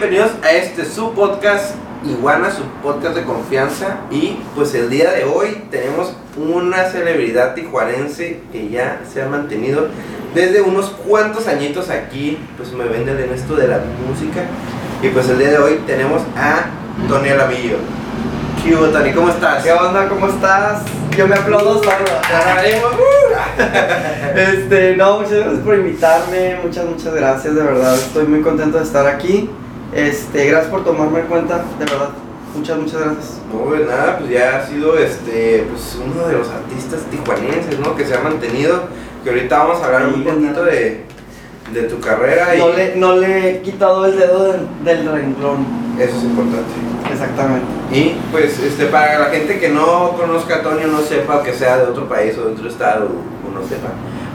Bienvenidos a este su podcast Iguana, su podcast de confianza. Y pues el día de hoy tenemos una celebridad tijuanense que ya se ha mantenido desde unos cuantos añitos aquí. Pues me venden en esto de la música. Y pues el día de hoy tenemos a Tony Alamillo. ¿Qué hubo, Tony? ¿Cómo estás? ¿Qué onda? ¿Cómo estás? Yo me aplaudo solo. este, no, muchas gracias por invitarme, muchas, muchas gracias, de verdad, estoy muy contento de estar aquí. Este, gracias por tomarme en cuenta, de verdad. Muchas, muchas gracias. No, pues nada, pues ya ha sido este, pues uno de los artistas tijuanenses, ¿no? Que se ha mantenido. Que ahorita vamos a hablar un poquito de, de tu carrera. No, le, no le he quitado el dedo del, del renglón. Eso es importante. Exactamente. Y pues este para la gente que no conozca a Tony no sepa que sea de otro país o de otro estado o no sepa,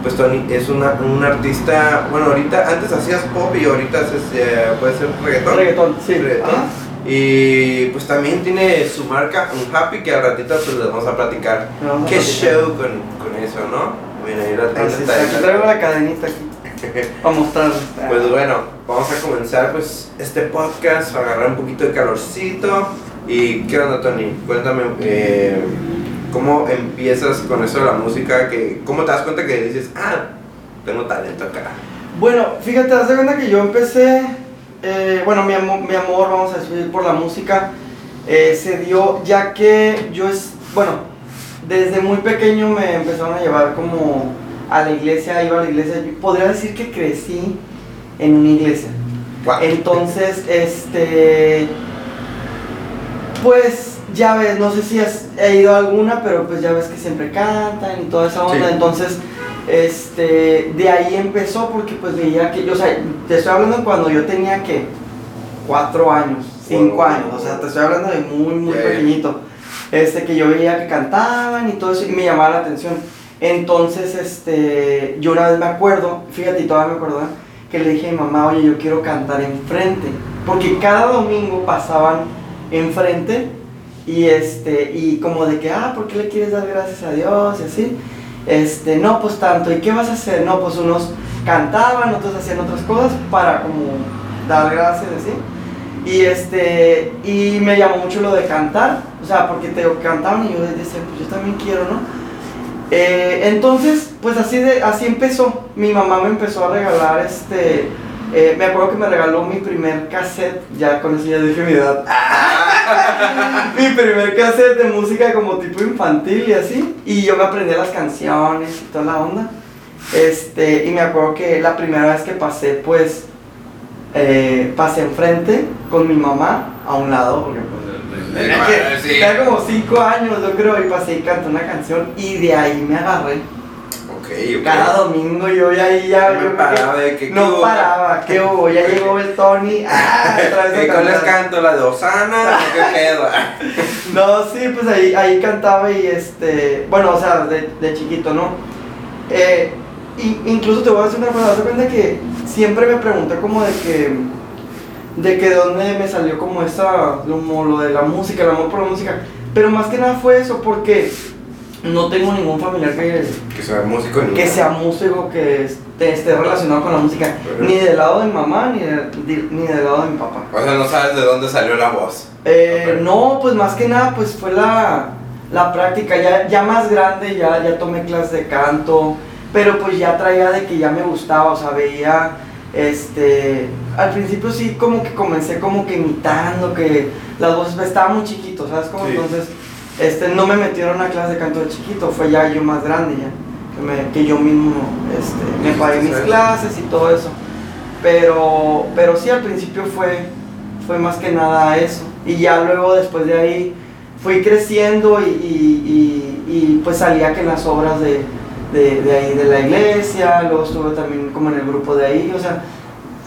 pues Tony es una, un artista, bueno ahorita antes hacías pop y ahorita haces, eh, puede ser reggaetón. Reggaetón, sí. Reggaetón. Ajá. Y pues también tiene su marca Un Happy que al ratito pues les vamos a platicar vamos a qué platicar. show con, con eso, ¿no? Mira, ahí la está- está, aquí traigo la cadenita aquí para mostrarles. Pues bueno, vamos a comenzar pues este podcast, a agarrar un poquito de calorcito. ¿Y qué onda, Tony? Cuéntame, eh, ¿cómo empiezas con eso de la música? Que, ¿Cómo te das cuenta que dices, ah, tengo talento acá? Bueno, fíjate, haz de cuenta que yo empecé, eh, bueno, mi amor, mi amor, vamos a decir, por la música, eh, se dio ya que yo es, bueno, desde muy pequeño me empezaron a llevar como a la iglesia, iba a la iglesia, yo podría decir que crecí en una iglesia. Entonces, este, pues ya ves, no sé si has he ido a alguna, pero pues ya ves que siempre cantan y toda esa onda. Sí. Entonces, este, de ahí empezó porque pues veía que, yo, o sea, te estoy hablando cuando yo tenía que cuatro años, cinco Wow. años, o sea, te estoy hablando de muy, muy pequeñito. Este, que yo veía que cantaban y todo eso y me llamaba la atención. Entonces, este, yo una vez me acuerdo, fíjate, y todavía me acuerdo, ¿eh? que le dije a mi mamá, oye, yo quiero cantar enfrente. Porque cada domingo pasaban enfrente y este, y como de que, ah, ¿por qué le quieres dar gracias a Dios? Y así. Este, no, pues tanto, ¿y qué vas a hacer? No, pues unos cantaban, otros hacían otras cosas para como dar gracias, así. Y este, y me llamó mucho lo de cantar, o sea, porque te cantaban y yo decía, pues yo también quiero, ¿no? Eh, entonces, pues así, de, así empezó. Mi mamá me empezó a regalar este. eh, me acuerdo que me regaló mi primer cassette. Ya con eso ya dije mi edad. Mi primer cassette de música como tipo infantil y así. Y yo me aprendí las canciones y toda la onda. Este, y me acuerdo que la primera vez que pasé, pues. eh, pasé enfrente con mi mamá a un lado, porque pues, tenía como 5 años, yo creo, y pasé y canté una canción y de ahí me agarré. Cada domingo yo ya ahí ya. Que paraba de que- ¿qué no hubo? paraba, ¿qué hubo? Ya llegó el Tony. Ah, otra vez ¿Y cuál les cantar. canto? ¿La de Osana? ¿O ¿Qué pedo? No, sí, pues ahí, ahí cantaba y este. Bueno, o sea, de, de chiquito, ¿no? Eh, y- incluso te voy a decir una cosa, de cuenta que siempre me pregunté como de que. De que de dónde me salió como esa. Como lo de la música, el amor por la música. Pero más que nada fue eso, porque no tengo ningún familiar que, Que sea músico ni que sea músico, que esté, esté relacionado con la música. Ni del lado de mi mamá, ni, de- ni del lado de mi papá. O sea, no sabes de dónde salió la voz. Eh. No, pues más que nada, pues fue la, la práctica. Ya, ya más grande, ya, ya tomé clases de canto, pero pues ya traía de que ya me gustaba, o sea, veía, este, al principio sí como que comencé como que imitando, que las voces, estaba muy chiquito, ¿sabes? Como Sí. entonces, este, no me metieron a clase de canto de chiquito, fue ya yo más grande ya, que, me- que yo mismo, este, me pagué mis clases y todo eso. Pero, pero sí, al principio fue, fue más que nada eso. Y ya luego, después de ahí, fui creciendo y, y- y- y, pues salía que en las obras de, de, de ahí de la iglesia, luego estuve también como en el grupo de ahí, o sea,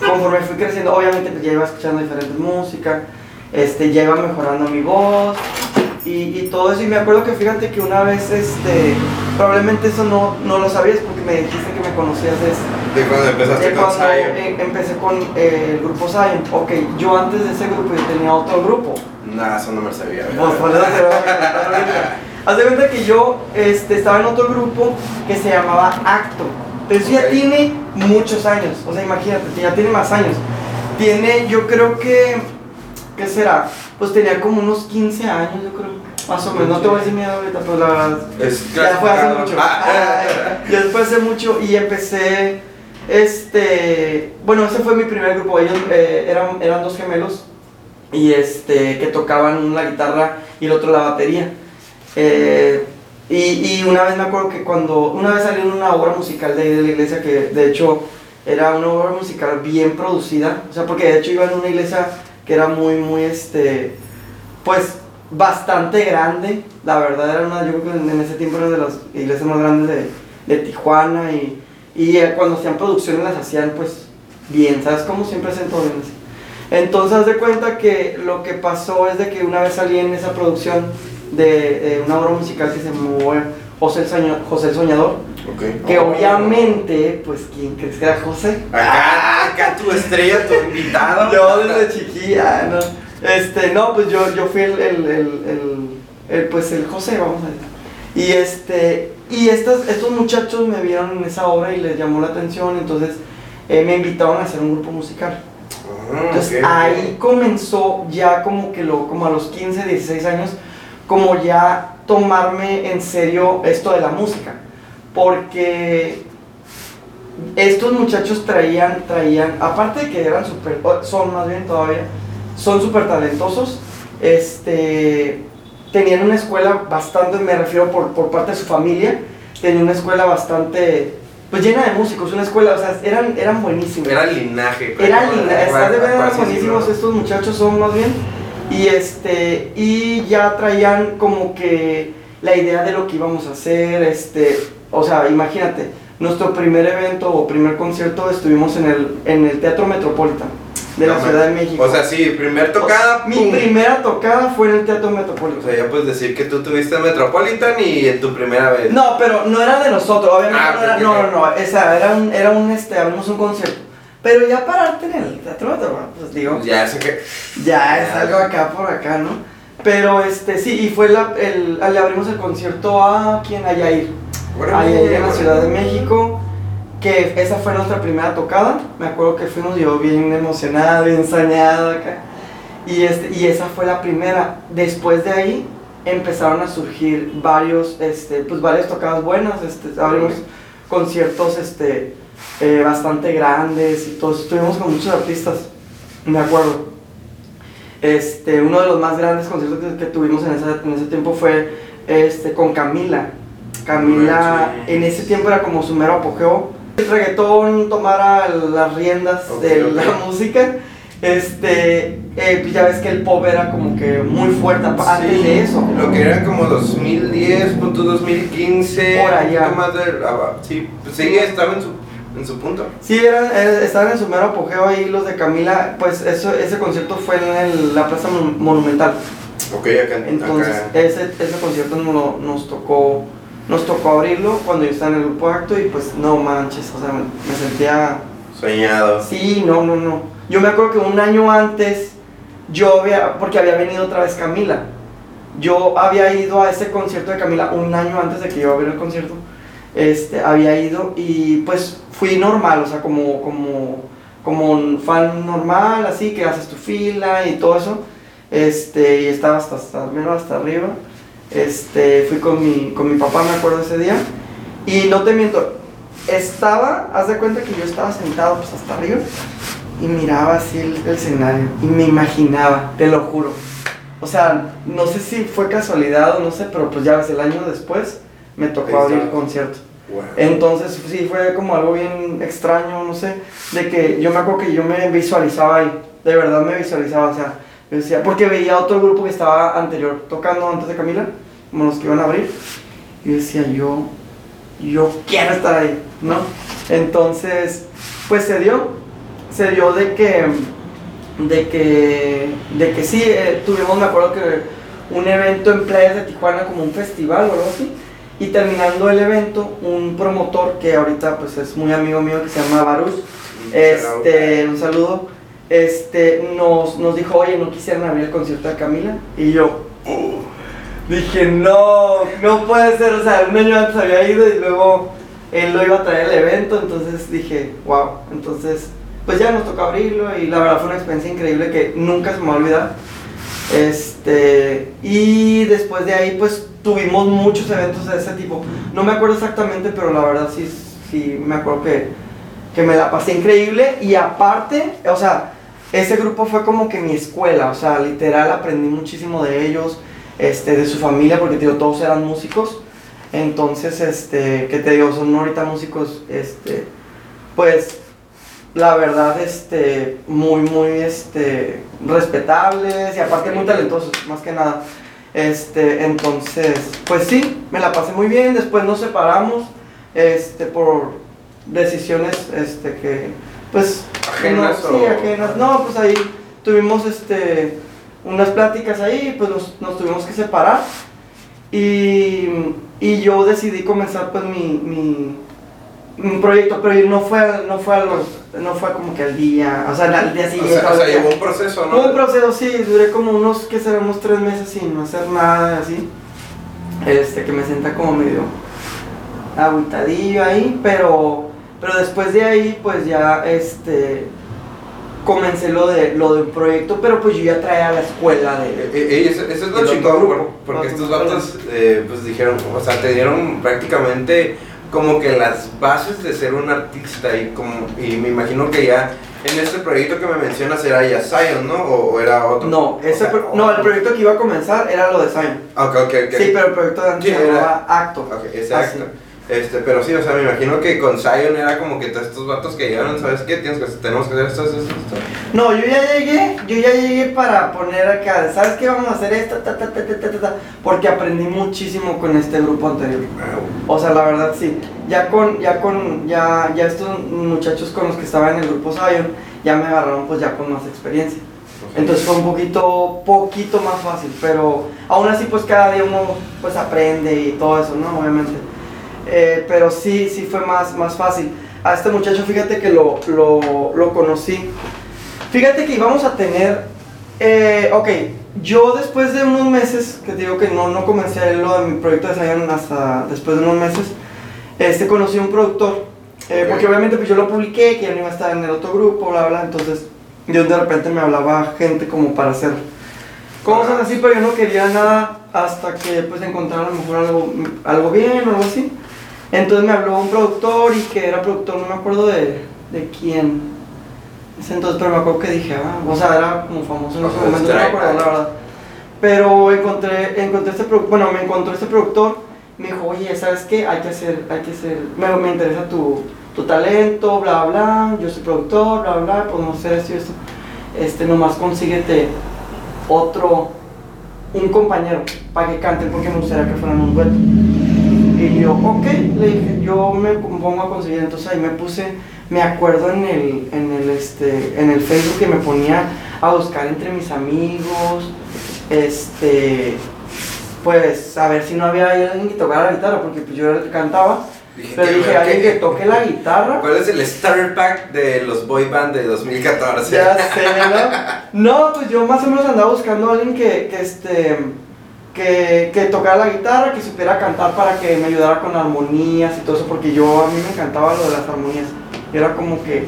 conforme fui creciendo, obviamente pues ya iba escuchando diferentes música, este, ya iba mejorando mi voz y, y todo eso. Y me acuerdo que fíjate que una vez, este, probablemente eso no, no lo sabías porque me dijiste que me conocías de, ¿De cuando empezaste de con cuando Zion? eh, empecé con eh, el grupo Zion. Ok, yo antes de ese grupo yo tenía otro grupo. Nah, eso no me sabía. Pues ahorita. Haz de cuenta que yo este, estaba en otro grupo que se llamaba Acto. Pero eso ya tiene muchos años. O sea, imagínate, ya tiene más años. Tiene, yo creo que, ¿qué será? Pues tenía como unos 15 años, yo creo. Más o menos, no te voy a decir mi edad ahorita, pero la verdad. Es Ya fue hace mucho. Ah, ya fue hace mucho y empecé, este, bueno, ese fue mi primer grupo. Ellos eh, eran, eran dos gemelos y este, que tocaban la guitarra y el otro la batería. Eh, y, y una vez me acuerdo que cuando, una vez salió una obra musical de ahí de la iglesia que de hecho era una obra musical bien producida, o sea, porque de hecho iba en una iglesia que era muy, muy, este, pues bastante grande, la verdad era una, yo creo que en, ese tiempo era de las iglesias más grandes de, de Tijuana y, y eh, cuando hacían producciones las hacían pues bien, ¿sabes? Como siempre hacen todo bien así. Entonces haz de cuenta que lo que pasó es de que una vez salí en esa producción de, de una obra musical que se llamó José el, Soña- José el Soñador, que Oh. obviamente, pues, ¿quién crees que era José? Acá, acá tu estrella, tu invitado. Yo desde chiquilla, no. Este, no, pues yo, yo fui el, el, el, el- pues el José, vamos a decir. Y este, y estas, estos muchachos me vieron en esa obra y les llamó la atención, entonces eh, me invitaron a hacer un grupo musical. Ah, Entonces ahí comenzó ya como que lo, como a los 15, 16 años, como ya tomarme en serio esto de la música. Porque estos muchachos traían, traían, aparte de que eran súper, o son más bien todavía, son súper talentosos, este, tenían una escuela bastante, me refiero por, por parte de su familia, tenían una escuela bastante, pues llena de músicos, una escuela, o sea, eran, eran buenísimos. Era linaje. Eran verdad Para- para- buenísimos estos muchachos son más bien. Y este, y ya traían como que la idea de lo que íbamos a hacer, este, o sea, imagínate, nuestro primer evento o primer concierto estuvimos en el, en el Teatro Metropolitan de la Ciudad de. México. O sea, sí, primer tocada. mi primera tocada fue en el Teatro O Metropolitan. sea, ya puedes decir que tú tuviste Metropolitan y en tu primera vez. No, pero no era de nosotros, obviamente Ah, no era, no, no, no, esa, era un, era un, este, abrimos un concierto. Pero ya pararte en el Teatro Metropolitan, pues digo, ya sé que. Ya es algo acá por acá, ¿no? Pero este, sí, y fue la, el, le abrimos el concierto a quien a Yair. A Yair en la Ciudad de México. Que esa fue nuestra primera tocada. Me acuerdo que fuimos yo bien emocionado, bien soñado acá. Y, este, y esa fue la primera. Después de ahí empezaron a surgir varios, este, pues varias tocadas buenas. Este, abrimos conciertos este, eh, bastante grandes y todos. Estuvimos con muchos artistas, me acuerdo. Este, uno de los más grandes conciertos que, que tuvimos en, esa- en ese tiempo fue este, con Camila. Camila en ese tiempo era como su mero apogeo. El reggaetón tomara las riendas Ok, de ok. la música. Este, eh, pues ya ves que el pop era como que muy fuerte apa- antes Sí, de eso. Lo que era como 2010, punto 2015. Por allá. de. ah, sí, pues sí, estaba en su, en su punto. Sí, eran, eh, estaban en su mero apogeo ahí los de Camila. Pues eso, ese concierto fue en el- la Plaza Mon- Monumental. Ok, acá. Entonces, acá. ese, ese concierto nos, nos tocó nos tocó abrirlo cuando yo estaba en el grupo de acto y pues no manches, o sea, me, me sentía... Soñado. Sí, no, no, no. Yo me acuerdo que un año antes yo había, porque había venido otra vez Camila, yo había ido a ese concierto de Camila un año antes de que yo abriera el concierto, este, había ido y pues fui normal, o sea, como, como, como un fan normal, así, que haces tu fila y todo eso, este, y estaba hasta, hasta, hasta arriba, este, fui con mi, con mi papá, me acuerdo ese día, y no te miento, estaba, haz de cuenta que yo estaba sentado pues hasta arriba y miraba así el, el escenario y me imaginaba, te lo juro. O sea, no sé si fue casualidad o no sé, pero pues ya ves, el año después me tocó abrir el concierto. Wow. Entonces, sí, fue como algo bien extraño, no sé, de que yo me acuerdo que yo me visualizaba ahí, de verdad me visualizaba, o sea, yo decía, porque veía otro grupo que estaba anterior, tocando antes de Camila, como los que iban a abrir, y decía, yo, yo quiero estar ahí, ¿no? Entonces, pues se dio, se dio de que, de que, de que sí, eh, tuvimos, me acuerdo que un evento en playas de Tijuana como un festival o algo así, y terminando el evento, un promotor que ahorita pues es muy amigo mío que se llama Barus, este, un saludo, este, nos, nos dijo, oye, ¿no quisieran abrir el concierto de Camila? Y yo, "Oh". dije, no, no puede ser, o sea, un año antes había ido y luego él lo iba a traer al evento, entonces dije, wow, entonces pues ya nos tocó abrirlo y la verdad fue una experiencia increíble que nunca se me va a olvidar. Este, y después de ahí pues tuvimos muchos eventos de ese tipo. No me acuerdo exactamente, pero la verdad sí, sí me acuerdo que, que me la pasé increíble y aparte, o sea, ese grupo fue como que mi escuela, o sea, literal aprendí muchísimo de ellos, este, de su familia, porque digo, todos eran músicos. Entonces, este, que te digo, son ahorita músicos, este, pues, la verdad, este, muy, muy, este, respetables y aparte muy talentosos, más que nada. Este, entonces, pues sí, me la pasé muy bien, después nos separamos, este, por decisiones, este, que, pues, ¿Ajenas no, sí, o- ajenas, no, pues ahí tuvimos, este, unas pláticas ahí, pues nos, nos tuvimos que separar y, y yo decidí comenzar, pues, mi, mi, mi proyecto, pero no fue, no fue a los, no fue como que al día, o sea, al día O siguiente. sea, o sea, llevó un proceso, ¿no? Un proceso, sí, duré como unos, que será, unos tres meses sin hacer nada así. Este, que me senta como medio agüitadillo ahí, pero, pero después de ahí, pues ya, este, comencé lo de, lo del proyecto, pero pues yo ya traía la escuela de... eh, eh, eso, eso es lo chingón, porque Ah, estos vatos, eh, pues dijeron, o sea, te dieron prácticamente como que las bases de ser un artista y como, y me imagino que ya en este proyecto que me mencionas era ya Zion, ¿no? O, o era otro. No, ese pro- no, el proyecto que iba a comenzar era lo de Sign. Ah, Ok, ok, ok. Sí, pero el proyecto de antes Sí, era- Acto. Ok, Ah, exacto. sí. Este, pero sí, o sea, me imagino que con Zion era como que todos estos vatos que llegaron, ¿sabes qué? Tienes que, tenemos que hacer esto, esto, esto. No, yo ya llegué, yo ya llegué para poner acá, ¿sabes qué? Vamos a hacer esto, ta, ta, ta, ta, ta, ta, porque aprendí muchísimo con este grupo anterior. O sea, la verdad sí. Ya con, ya con, ya, ya estos muchachos con los que estaba en el grupo Zion, ya me agarraron pues ya con más experiencia. Entonces fue un poquito, poquito más fácil, pero aún así pues cada día uno pues aprende y todo eso, ¿no? Obviamente. Eh, pero sí, sí fue más, más fácil. A este muchacho, fíjate que lo, lo, lo conocí. Fíjate que íbamos a tener, eh, ok, yo después de unos meses, que te digo que no, no comencé lo de mi proyecto de Zion hasta después de unos meses, este, conocí a un productor. Eh. Porque obviamente pues yo lo publiqué, que ya no iba a estar en el otro grupo, bla, bla, entonces yo de repente me hablaba gente como para hacer cosas así, pero yo no quería nada hasta que pues encontrara a lo mejor algo, algo bien o algo así. Entonces me habló un productor y que era productor, no me acuerdo de, de quién. Entonces, pero me acuerdo que dije, ah, o sea, era como famoso en ese momento, no me acuerdo la verdad. Pero encontré, encontré este productor, bueno, me encontró este productor, me dijo, oye, ¿sabes qué? Hay que hacer, hay que hacer, me, me interesa tu, tu talento, bla, bla, yo soy productor, bla, bla, podemos hacer esto y esto. Este, nomás consíguete otro, un compañero para que canten porque me gustaría que fueran un dueto. Y yo, ok, le dije, yo me pongo a conseguir, entonces ahí me puse, me acuerdo en el, en el, este, en el Facebook que me ponía a buscar entre mis amigos, este, pues a ver si no había alguien que tocara la guitarra, porque pues yo cantaba, Dije, pero ¿qué- dije, alguien que toque la guitarra. ¿Cuál es el starter pack de los boy band de 2014? Ya sé, ¿no? No, pues yo más o menos andaba buscando a alguien que, que este que, que tocara la guitarra, que supiera cantar para que me ayudara con armonías y todo eso, porque yo a mí me encantaba lo de las armonías. Era como que,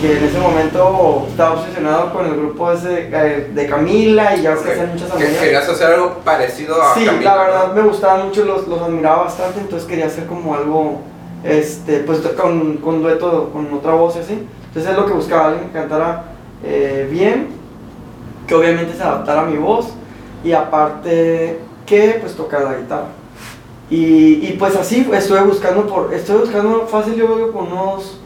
que en ese momento estaba obsesionado con el grupo ese eh, de Camila y ya que hacían muchas armonías. Querías hacer algo parecido a Sí, Camila, la verdad me gustaban mucho, los, los admiraba bastante, entonces quería hacer como algo, este, pues con, con dueto, con otra voz y así. Entonces es lo que buscaba, alguien que cantara eh, bien, que obviamente se adaptara a mi voz y aparte que pues tocara la guitarra. Y, y pues así estuve buscando por, estuve buscando fácil yo creo por unos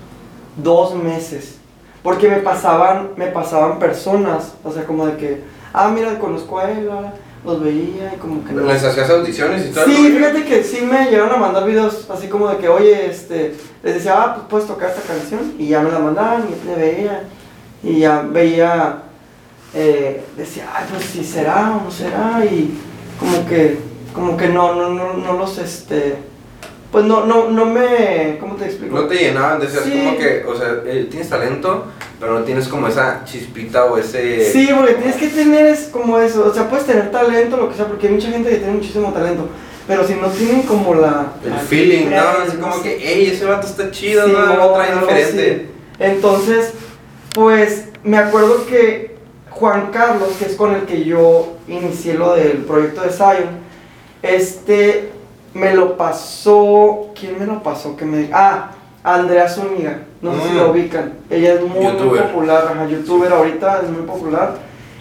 dos meses. Porque me pasaban, me pasaban personas, o sea, como de que, ah, mira, conozco a él, bla, bla", los veía y como que no. ¿Les hacías audiciones y todo? Sí, fíjate que sí me llegaron a mandar videos así como de que, oye, este, les decía, ah, pues puedes tocar esta canción, y ya me la mandaban y me veía, y ya veía, eh, decía, ay, pues si será o no será, y como que, como que no, no, no, no los, este, pues no, no, no me, ¿cómo te explico? No te llenaban de ser Sí. como que, o sea, eh, tienes talento, pero no tienes como esa chispita o ese... Sí, porque tienes que tener es como eso, o sea, puedes tener talento, lo que sea, porque hay mucha gente que tiene muchísimo talento, pero si no tienen como la... El la feeling, ¿no? Así como que, hey, ese vato está chido, Sí, ¿no? Lo trae diferente. Entonces, Pues me acuerdo que Juan Carlos, que es con el que yo inicié lo del proyecto de Zion, este me lo pasó. ¿Quién me lo pasó? Que me, ah, Andrea Zúñiga. No sé si Mm. la ubican. Ella es muy, muy popular, ajá, youtuber ahorita, es muy popular.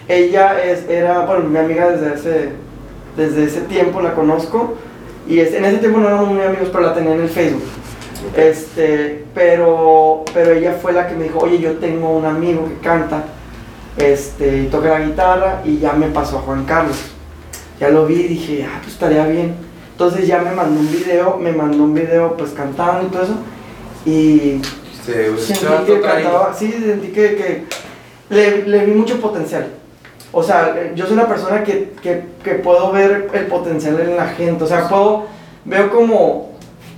Ella es, era, bueno, mi amiga desde ese, desde ese tiempo, la conozco. Y es- en ese tiempo no éramos muy amigos, pero la tenía en el Facebook. Este, pero, pero ella fue la que me dijo, oye, yo tengo un amigo que canta, este, toca la guitarra, y ya me pasó a Juan Carlos. Ya lo vi y dije, ah, pues estaría bien. Entonces ya me mandó un video, me mandó un video pues cantando y todo eso, y Se, se sentí que cantaba, sí, sentí que, que le, le vi mucho potencial. O sea, yo soy una persona que, que, que puedo ver el potencial en la gente. O sea, puedo, veo como,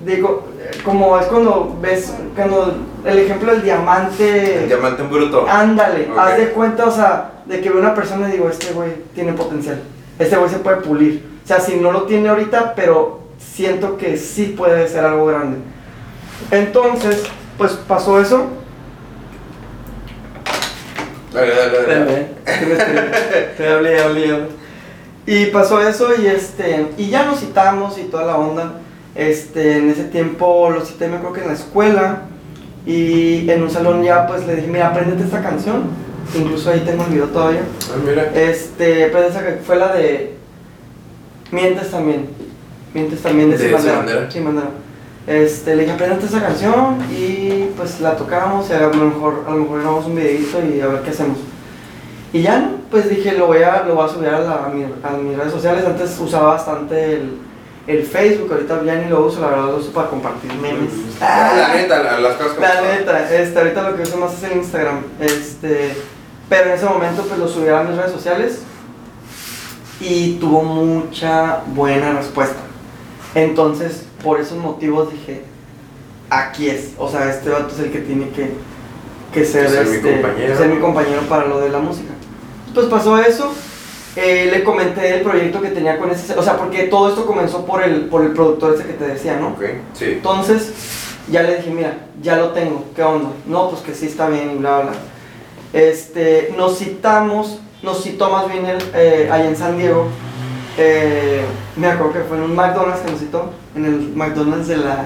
digo, como es cuando ves, cuando el ejemplo del diamante, El diamante en bruto. ándale, Ok. haz de cuenta, o sea, de que veo una persona y digo, este güey tiene potencial, este güey se puede pulir. O sea, si no lo tiene ahorita, pero siento que sí puede ser algo grande. Entonces, pues pasó eso. Dale, dale, dale. Te hablé, hablé, hablé. Y pasó eso y este y ya nos citamos y toda la onda. Este, en ese tiempo lo cité, me acuerdo que en la escuela y en un salón ya pues le dije, mira, apréndete esta canción. Incluso ahí tengo el video todavía. Ah, mira. Este, aprende esa que fue la de Mientes también. Mientes también de, De. Sin Bandera. Este, le dije, aprendete esa canción y pues la tocamos y a lo mejor, a lo mejor grabamos un videito y a ver qué hacemos. Y ya. Pues dije, lo voy a, lo voy a subir a, la- a mi- a mis redes sociales. Antes usaba bastante el, el Facebook, ahorita ya ni lo uso, la verdad lo uso para compartir memes. La neta, la- las cosas La neta, este, ahorita lo que uso más es el Instagram. Este, pero en ese momento pues lo subí a mis redes sociales y tuvo mucha buena respuesta. Entonces, por esos motivos dije, aquí es. O sea, este vato es el que tiene que, que ser, Ser mi este, compañero. ser mi compañero para lo de la música. Pues pasó eso. Eh, le comenté el proyecto que tenía con ese, o sea, porque todo esto comenzó por el, por el productor ese que te decía, ¿no? Ok, sí. Entonces, ya le dije, mira, ya lo tengo, ¿qué onda? No, pues que sí está bien y bla, bla. Este, nos citamos, nos citó más bien él eh, allá en San Diego. Eh, me acuerdo que fue en un McDonald's que nos citó, en el McDonald's de la...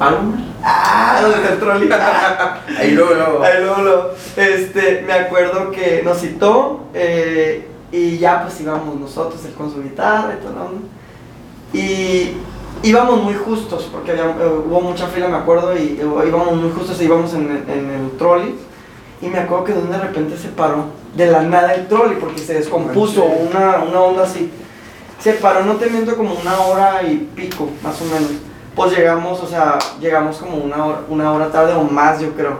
¿Palomar? Ah, donde está el trolley. Ahí luego, luego. Ahí luego, luego. Este, me acuerdo que nos citó eh, y ya pues íbamos nosotros, él con su guitarra y todo, ¿no? Y íbamos muy justos, porque había- eh, hubo mucha fila, me acuerdo, y eh, íbamos muy justos e íbamos en el, en el trolley. Y me acuerdo que de repente se paró de la nada el trolley porque se descompuso, una, una onda así. Se paró, no te miento, como una hora y pico, más o menos. Pues llegamos, o sea, llegamos como una hora, una hora tarde o más, yo creo.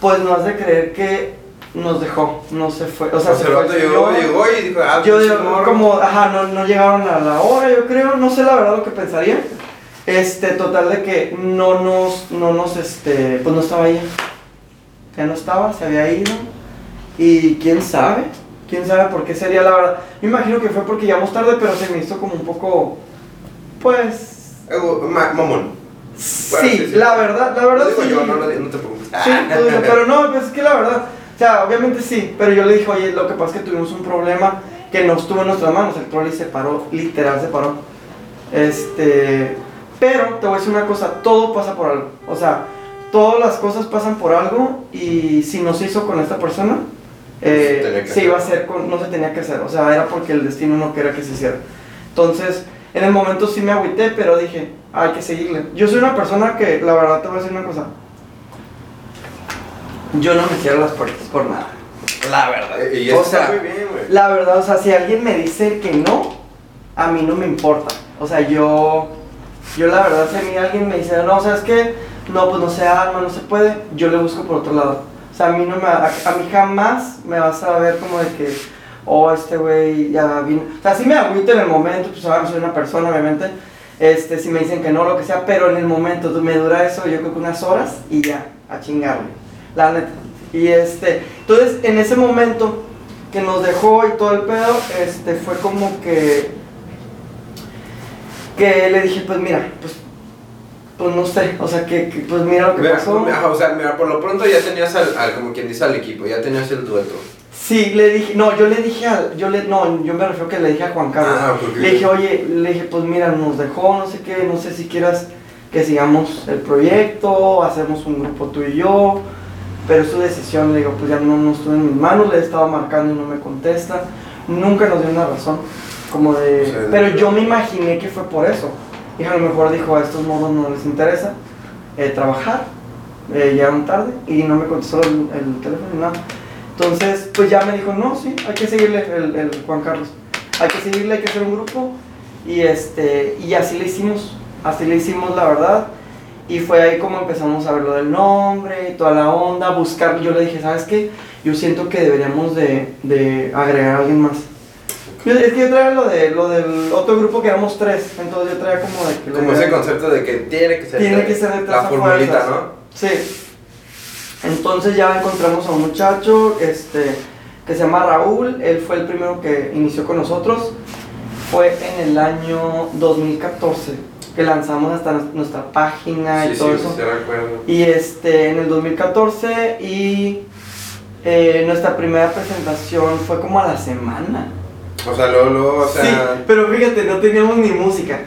Pues no has de creer que nos dejó, no se fue. O sea, se fue llegó, llegó y dijo, ah, Yo pues, digo, morro. como, ajá, no, no llegaron a la hora, yo creo, no sé la verdad lo que pensaría. Este, total de que no nos, no nos, este, pues no estaba ahí. Ya no estaba, se había ido. Y quién sabe, quién sabe por qué sería la verdad. Me imagino que fue porque llegamos tarde, pero se me hizo como un poco, pues, Ma- mamón. sí, Bueno, sí, sí. la verdad, la verdad Lo digo sí. yo, no, lo digo- no te preocupes. Sí, tú pero no, pues es que la verdad, o sea, obviamente sí, pero yo le dije, oye, lo que pasa es que tuvimos un problema que no estuvo en nuestras manos, el trolley se paró, literal se paró. Este, pero te voy a decir una cosa, todo pasa por algo, o sea, todas las cosas pasan por algo y si no se hizo con esta persona, eh, se iba a hacer con, no se tenía que hacer, o sea, era porque el destino no quería que se hiciera. Entonces, en el momento sí me agüité, pero dije, hay que seguirle. Yo soy una persona que, la verdad, te voy a decir una cosa. Yo no me cierro las puertas por nada. La verdad. Eh, Y o sea, muy bien, güey. la verdad, o sea, si alguien me dice que no, a mí no me importa. O sea, yo, yo la verdad, si a mí alguien me dice, no, ¿sabes qué? No, pues no se arma, no se puede, yo le busco por otro lado. O sea, a mí no me, a, a mí jamás me vas a ver como de que, oh, este güey ya vino. O sea, sí me agüito en el momento, pues ahora soy una persona, obviamente. Este, si me dicen que no, lo que sea, pero en el momento me dura eso, yo creo que unas horas y ya, a chingarle. La neta. Y este, entonces en ese momento que nos dejó y todo el pedo, este, fue como que, que le dije, pues mira, pues pues no sé, o sea, que, que, pues mira lo que Mira, pasó. ajá, o sea, mira, por lo pronto ya tenías al, al- como quien dice, al equipo, ya tenías el dueto. Sí, le dije, no, yo le dije al, yo le, no, yo me refiero que le dije a Juan Carlos. Ah, le dije, oye, le dije, pues mira, nos dejó, no sé qué, no sé si quieras que sigamos el proyecto, hacemos un grupo tú y yo, pero es tu decisión, le digo, pues ya no, no estuvo en mis manos, le he estado marcando y no me contesta, nunca nos dio una razón, como de, O sea, pero de- yo me imaginé que fue por eso, y a lo mejor dijo, a estos modos no les interesa eh, trabajar, eh, llegaron tarde y no me contestó el, el teléfono ni nada. Entonces, pues ya me dijo, no, sí, hay que seguirle el, el Juan Carlos. Hay que seguirle, hay que hacer un grupo. Y, este, y así le hicimos, así le hicimos la verdad. Y fue ahí como empezamos a ver lo del nombre y toda la onda, buscar. Yo le dije, ¿sabes qué? Yo siento que deberíamos de, de agregar a alguien más. Yo- es que yo traía lo, de, lo del otro grupo que éramos tres, entonces yo traía como de que... Como ese concepto de que tiene que ser. tiene que ser de tres La formulita, fuerzas. ¿no? Sí. Entonces ya encontramos a un muchacho este, que se llama Raúl. Él fue el primero que inició con nosotros. Fue en el año 2014 que lanzamos hasta nues- nuestra página y todo sí, eso. sí. Y este, en el 2014 y eh, nuestra primera presentación fue como a la semana. O sea, luego, luego, o sea. sí, pero fíjate, no teníamos ni música.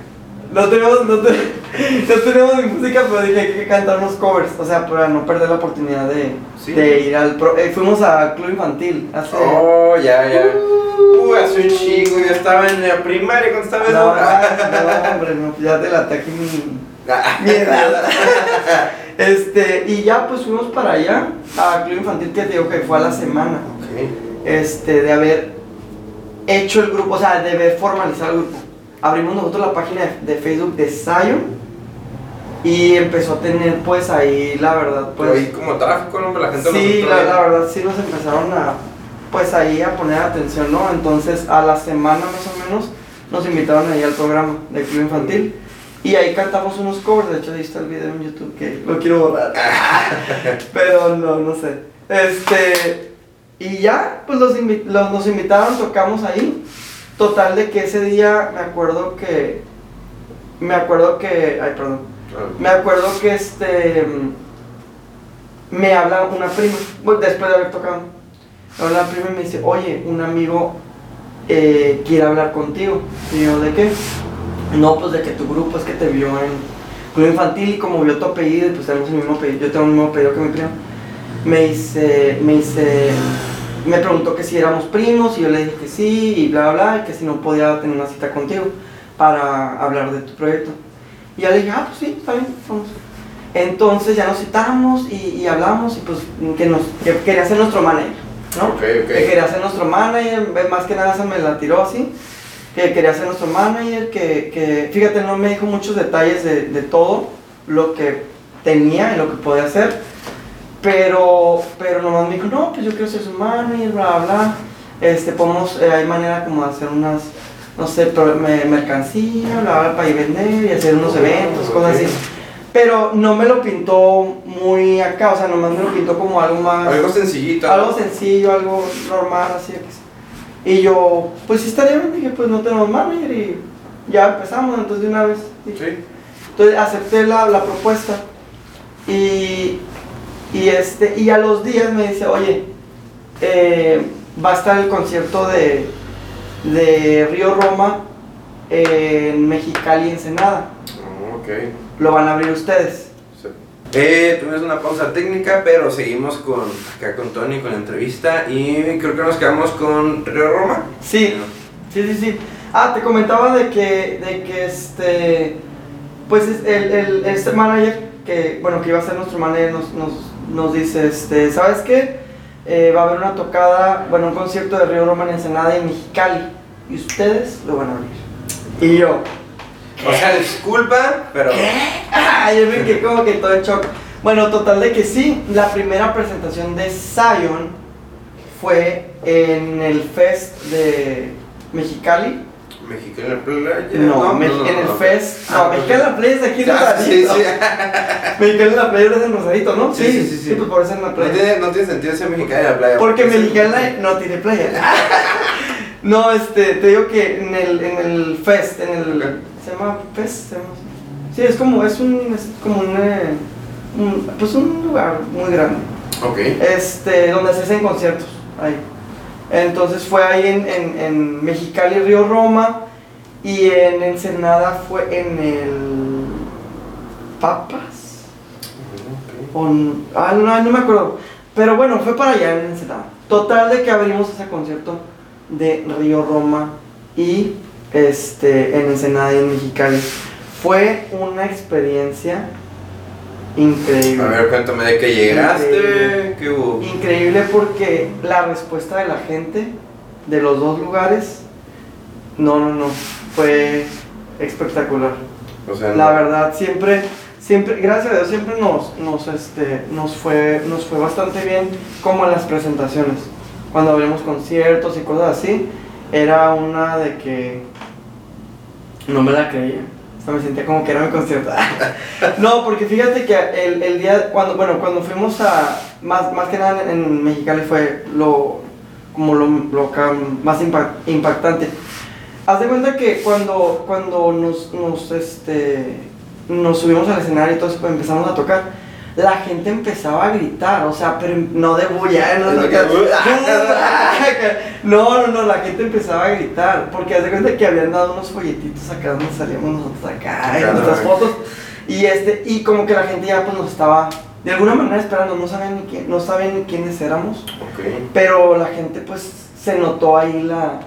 No teníamos, no, te- no teníamos ni música, pero dije hay que cantar unos covers. O sea, para no perder la oportunidad de, Sí. de ir al... pro- eh, fuimos a Club Infantil hace... Oh, ya, ya. Uh, hace un chingo, yo estaba en la primaria cuando estaba en no, la- no, hombre, no, ya te la ataqué mi... Ah, mi edad. Este, y ya pues fuimos para allá, a Club Infantil, que te digo que fue a la semana. Este, de haber hecho el grupo, o sea, de haber formalizado el grupo. Abrimos nosotros la página de, de Facebook de Zion y empezó a tener, pues ahí, la verdad, Pero pues. ahí como tráfico, ¿no? La gente Sí, la, la verdad, sí nos empezaron a, pues ahí a poner atención, ¿no? Entonces, a la semana más o menos, nos invitaron ahí al programa de Club Infantil. Y ahí cantamos unos covers, de hecho ahí está el video en YouTube que lo quiero borrar. Pero no, no sé. Este, y ya, pues los, invi- los- nos invitaron, tocamos ahí. Total de que ese día me acuerdo que, me acuerdo que, ay perdón, me acuerdo que este, me habla una prima, después de haber tocado, me habla una prima y me dice, oye, un amigo eh, quiere hablar contigo. Y yo, ¿de qué? No, pues de que tu grupo es que te vio en club infantil y como vio tu apellido, pues tenemos el mismo apellido, yo tengo el mismo apellido que mi primo, me dice, me dice, me preguntó que si éramos primos y yo le dije que sí y bla bla bla y que si no podía tener una cita contigo para hablar de tu proyecto. Y ya le dije, ah, pues sí, está bien, vamos. Entonces ya nos citamos y, y hablamos y pues que, nos, que quería ser nuestro manager, ¿no? Ok, ok. Que quería ser nuestro manager, eh, más que nada se me la tiró así, que quería ser nuestro manager, que, que fíjate, no me dijo muchos detalles de, de todo lo que tenía y lo que podía hacer, pero, pero nomás me dijo, no, pues yo quiero ser su manager, bla, bla, bla, este, podemos, eh, hay manera como de hacer unas, no sé, mercancía, bla, bla, para ir a vender y hacer unos Oh, eventos, cosas así. Pero no me lo pintó muy acá, o sea, nomás me lo pintó como algo más... Algo sencillito. Algo sencillo, algo normal, así Y yo, pues sí estaría bien, dije, pues no tenemos manager y ya empezamos, entonces de una vez. dije. Sí. Entonces acepté la, la propuesta y, y, este, y a los días me dice, oye, eh, va a estar el concierto de, de Río Roma en Mexicali, Ensenada. Oh, ok. Lo van a abrir ustedes. Sí. Eh, tuvimos una pausa técnica, pero seguimos con acá con Tony con la entrevista y creo que nos quedamos con Río Roma. Sí, sí, sí, sí. Ah, te comentaba de que, de que este, pues es- el, el- este manager, que, bueno, que iba a ser nuestro manager, nos, nos, nos dice, este, ¿sabes qué? Eh, va a haber una tocada, bueno, un concierto de Río Roma en Ensenada y en Mexicali, y ustedes lo van a abrir. Y yo, O sea, disculpa, pero. Ah, yo me quedé como que todo en shock. Bueno, total de que sí, la primera presentación de Zion fue en el Fest de Mexicali. México en la playa. No, Mex- en el no. Fest. Ah, No, en la playa es de aquí en sí, Rosarito. sí. Mexicali en la playa es en Rosadito, ¿no? Sí, sí, sí, sí. pues por eso en la No playa. tiene, no tiene sentido ser mexicano en la playa. Porque es- Mexicali no tiene playa. No, este, te digo que en el, en el Fest, en el. ¿Se llama Fest? ¿Se llama? Sí, es como, es un, es como un, eh, un- pues un lugar muy grande. Ok. este, donde se hacen conciertos ahí. Entonces fue ahí en, en, en Mexicali, Río Roma, y en Ensenada fue en el Papas. O ah, no, no me acuerdo. Pero bueno, fue para allá en Ensenada. Total de que abrimos ese concierto de Río Roma y este, en Ensenada y en Mexicali. Fue una experiencia increíble. A ver, cuéntame de que llegaste. Increíble. ¿Qué hubo? Increíble porque la respuesta de la gente de los dos lugares, no, no, no, fue espectacular. O sea, La no- verdad, siempre, siempre, gracias a Dios, siempre nos, nos, este, nos, fue, nos fue bastante bien como en las presentaciones. Cuando abrimos conciertos y cosas así, era una de que no me la creía. O sea, me sentía como que era mi concierto. no, porque fíjate que el, el día, cuando, bueno, cuando fuimos a, más, más que nada en, Mexicali fue lo, como lo, lo más impact- impactante. Haz de cuenta que cuando, cuando nos, nos, este, nos subimos al escenario y todo eso, pues empezamos a tocar, la gente empezaba a gritar, o sea, pero no de bulla, no, no, no, no, no, la gente empezaba a gritar, porque haz de cuenta que habían dado unos folletitos acá donde salíamos nosotros acá, en nuestras fotos, y este, y como que la gente ya pues nos estaba, de alguna manera esperando, no sabían ni quién, no sabían ni quiénes éramos, pero la gente pues se notó ahí la,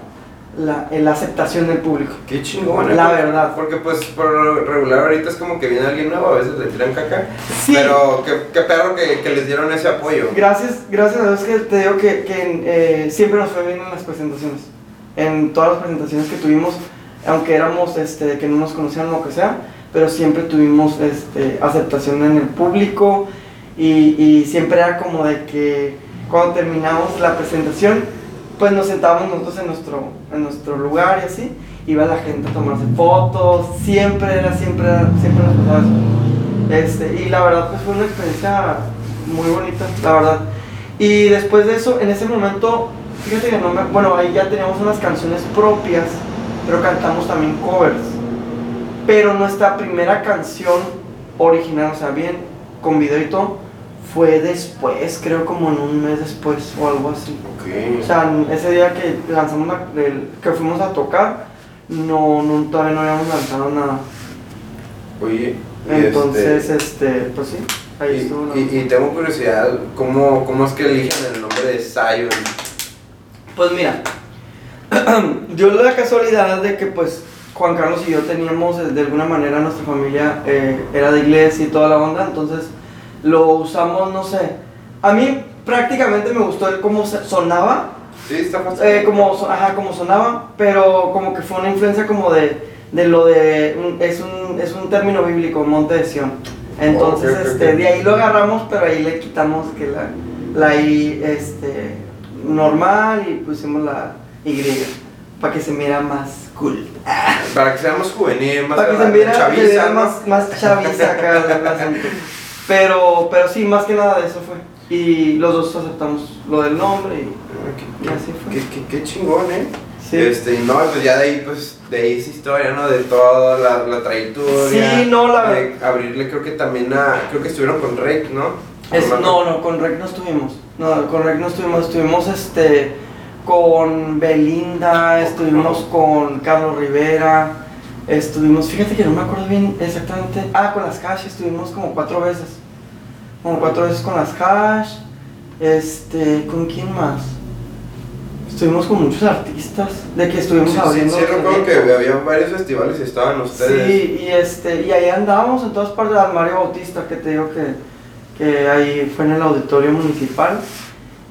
la, la aceptación del público. Qué chingón. ¿eh? La Porque- verdad. Porque pues por lo regular ahorita es como que viene alguien nuevo, a veces le tiran caca. Sí. Pero qué, qué perro que, que les dieron ese apoyo. Gracias, gracias a Dios que te digo que, que, eh, siempre nos fue bien en las presentaciones. En todas las presentaciones que tuvimos, aunque éramos este, que no nos conocían o lo que sea, pero siempre tuvimos este, aceptación en el público y, y siempre era como de que cuando terminamos la presentación, pues nos sentábamos nosotros en nuestro, en nuestro lugar y así, iba la gente a tomarse fotos, siempre era, siempre era, siempre nos pasaba eso. Este, y la verdad pues fue una experiencia muy bonita, la verdad. Y después de eso, en ese momento, fíjate que no me, bueno, ahí ya teníamos unas canciones propias, pero cantamos también covers. Pero nuestra primera canción original, o sea, bien, con video y todo, fue después, creo como en un mes después o algo así. O Ok. sea, ese día que lanzamos la- el- que fuimos a tocar, no, no, todavía no habíamos lanzado nada. Oye, Entonces, este, este, pues sí, ahí y, estuvo. y- y tengo curiosidad, ¿cómo, ¿cómo es que eligen el nombre de Zion? Pues mira, yo la casualidad de que pues Juan Carlos y yo teníamos de alguna manera nuestra familia eh, era de iglesia y toda la onda, entonces lo usamos, no sé. A mí prácticamente me gustó el cómo sonaba, Sí, está fácil. eh, como, ajá, como sonaba, pero como que fue una influencia como de, de lo de, un- es, un, es un término bíblico, monte de Sión. Entonces, este, de ahí lo agarramos, pero ahí le quitamos que la, la I, este, normal y pusimos la Y, para que se mira más cool. Para que seamos juvenil, más Para que se mira, se chaviza, vea ¿no? más, más chaviza acá el asunto. Pero, pero sí, más que nada de eso fue. Y los dos aceptamos lo del nombre y, Qué- y así fue. Qué, qué, qué chingón, ¿eh? Sí. Este, y no, pues ya de ahí, pues, de ahí esa historia, ¿no? De toda la, la trayectoria. Sí, no, la Abrirle, creo que también a. Creo que estuvieron con Rake, ¿no? Es- no, no, con Rec no estuvimos. No, con Rec no estuvimos. Estuvimos este, con Belinda, estuvimos con Carlos Rivera, estuvimos, fíjate que no me acuerdo bien exactamente. Ah, con las Hash estuvimos como cuatro veces. Como cuatro veces con las Hash. Este, ¿con quién más? Estuvimos con muchos artistas, de que estuvimos Sí, sí, abriendo. sí, recuerdo que había varios festivales y estaban ustedes. Sí, y este, y ahí andábamos en todas partes al Mario Bautista, que te digo que, que ahí fue en el auditorio municipal.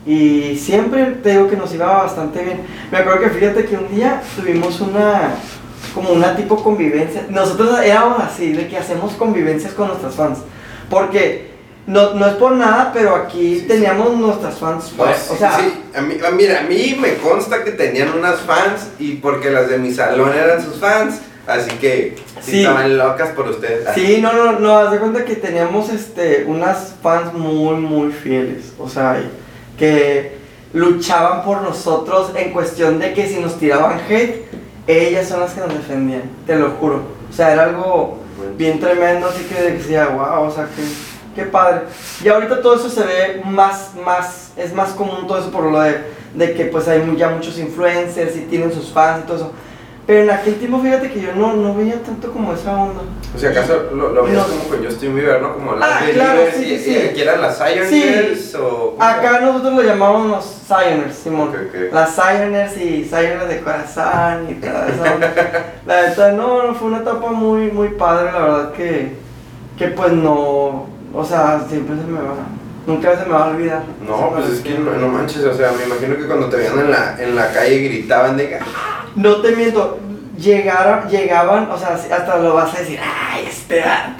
Y siempre te digo que nos iba bastante bien. Me acuerdo que fíjate que un día tuvimos una, como una tipo convivencia. Nosotros éramos así, de que hacemos convivencias con nuestras fans. Porque no, no es por nada, pero aquí Sí, teníamos nuestras fans. Pues, sí, o sea, sí. A mí, mira, a mí me consta que tenían unas fans y porque las de mi salón eran sus fans, así que sí, Sí. estaban locas por ustedes. Sí, no, no, no, haz de cuenta que teníamos este, unas fans muy, muy fieles, o sea, que luchaban por nosotros en cuestión de que si nos tiraban hate, ellas son las que nos defendían, te lo juro. O sea, era algo bien tremendo, así que decía, wow, o sea, que, qué padre. Y ahorita todo eso se ve más, más, es más común todo eso por lo de, de que pues hay ya muchos influencers y tienen sus fans y todo eso. Pero en aquel tiempo, fíjate que yo no, no veía tanto como esa onda. O sea, ¿acaso lo, lo veías No. como con Justin Bieber, no? Como las Ah, claro, sí, y- sí, y eran las Iron Sí. O... Acá nosotros lo llamamos los Sioners, Simón. Ok, ok. Las Sioners y Sioners de corazón y toda esa onda. La verdad, no, no, fue una etapa muy, muy padre, la verdad que, que pues no, o sea, siempre se me va, nunca se me va a olvidar. No, pues es que no, no manches, o sea, me imagino que cuando te veían en la, en la calle gritaban de. No te miento, llegaron, llegaban, o sea, hasta lo vas a decir, ay, este acá".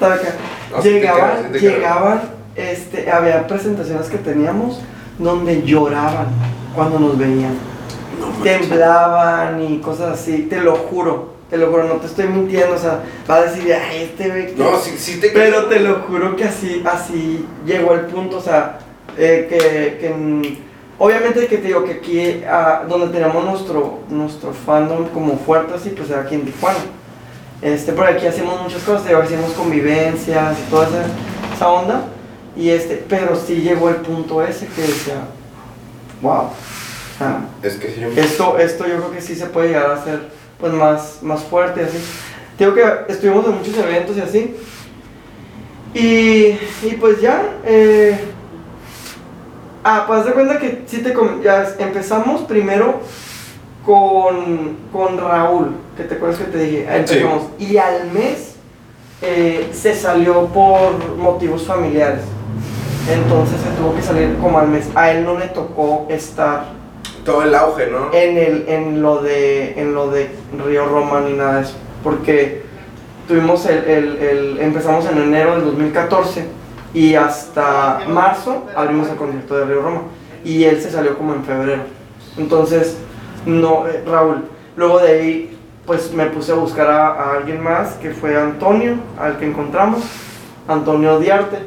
No, llegaban, sí llegaban, este, había presentaciones que teníamos donde lloraban cuando nos veían. No temblaban y cosas así, te lo juro, te lo juro, no te estoy mintiendo, o sea, va a decir, ay, este güey. que-". No, sí, sí te Pero te lo juro que así, así llegó el punto, o sea, eh, que, que obviamente que te digo que aquí, ah, donde tenemos nuestro, nuestro fandom como fuerte así, pues era aquí en Tijuana. Este, por aquí hacemos muchas cosas, digo, hacíamos convivencias y toda esa, esa onda, y este, pero sí llegó el punto ese que decía, wow, Es que sí, esto, esto yo creo que sí se puede llegar a ser pues más, más fuerte así. Digo que estuvimos en muchos eventos y así. Y, y pues ya. eh, ah, pues de cuenta que sí te ya empezamos primero con, con Raúl, que te acuerdas que te dije. Ahí Sí. empezamos. Y al mes eh, se salió por motivos familiares. Entonces se tuvo que salir como al mes. A él no le tocó estar todo el auge, ¿no? en el en lo de en lo de Río Roma ni nada de eso porque tuvimos el, el- el- empezamos en enero del 2014 y hasta marzo abrimos el concierto de Río Roma y él se salió como en febrero entonces no eh, Raúl luego de ahí pues me puse a buscar a, a alguien más que fue Antonio al que encontramos Antonio Diarte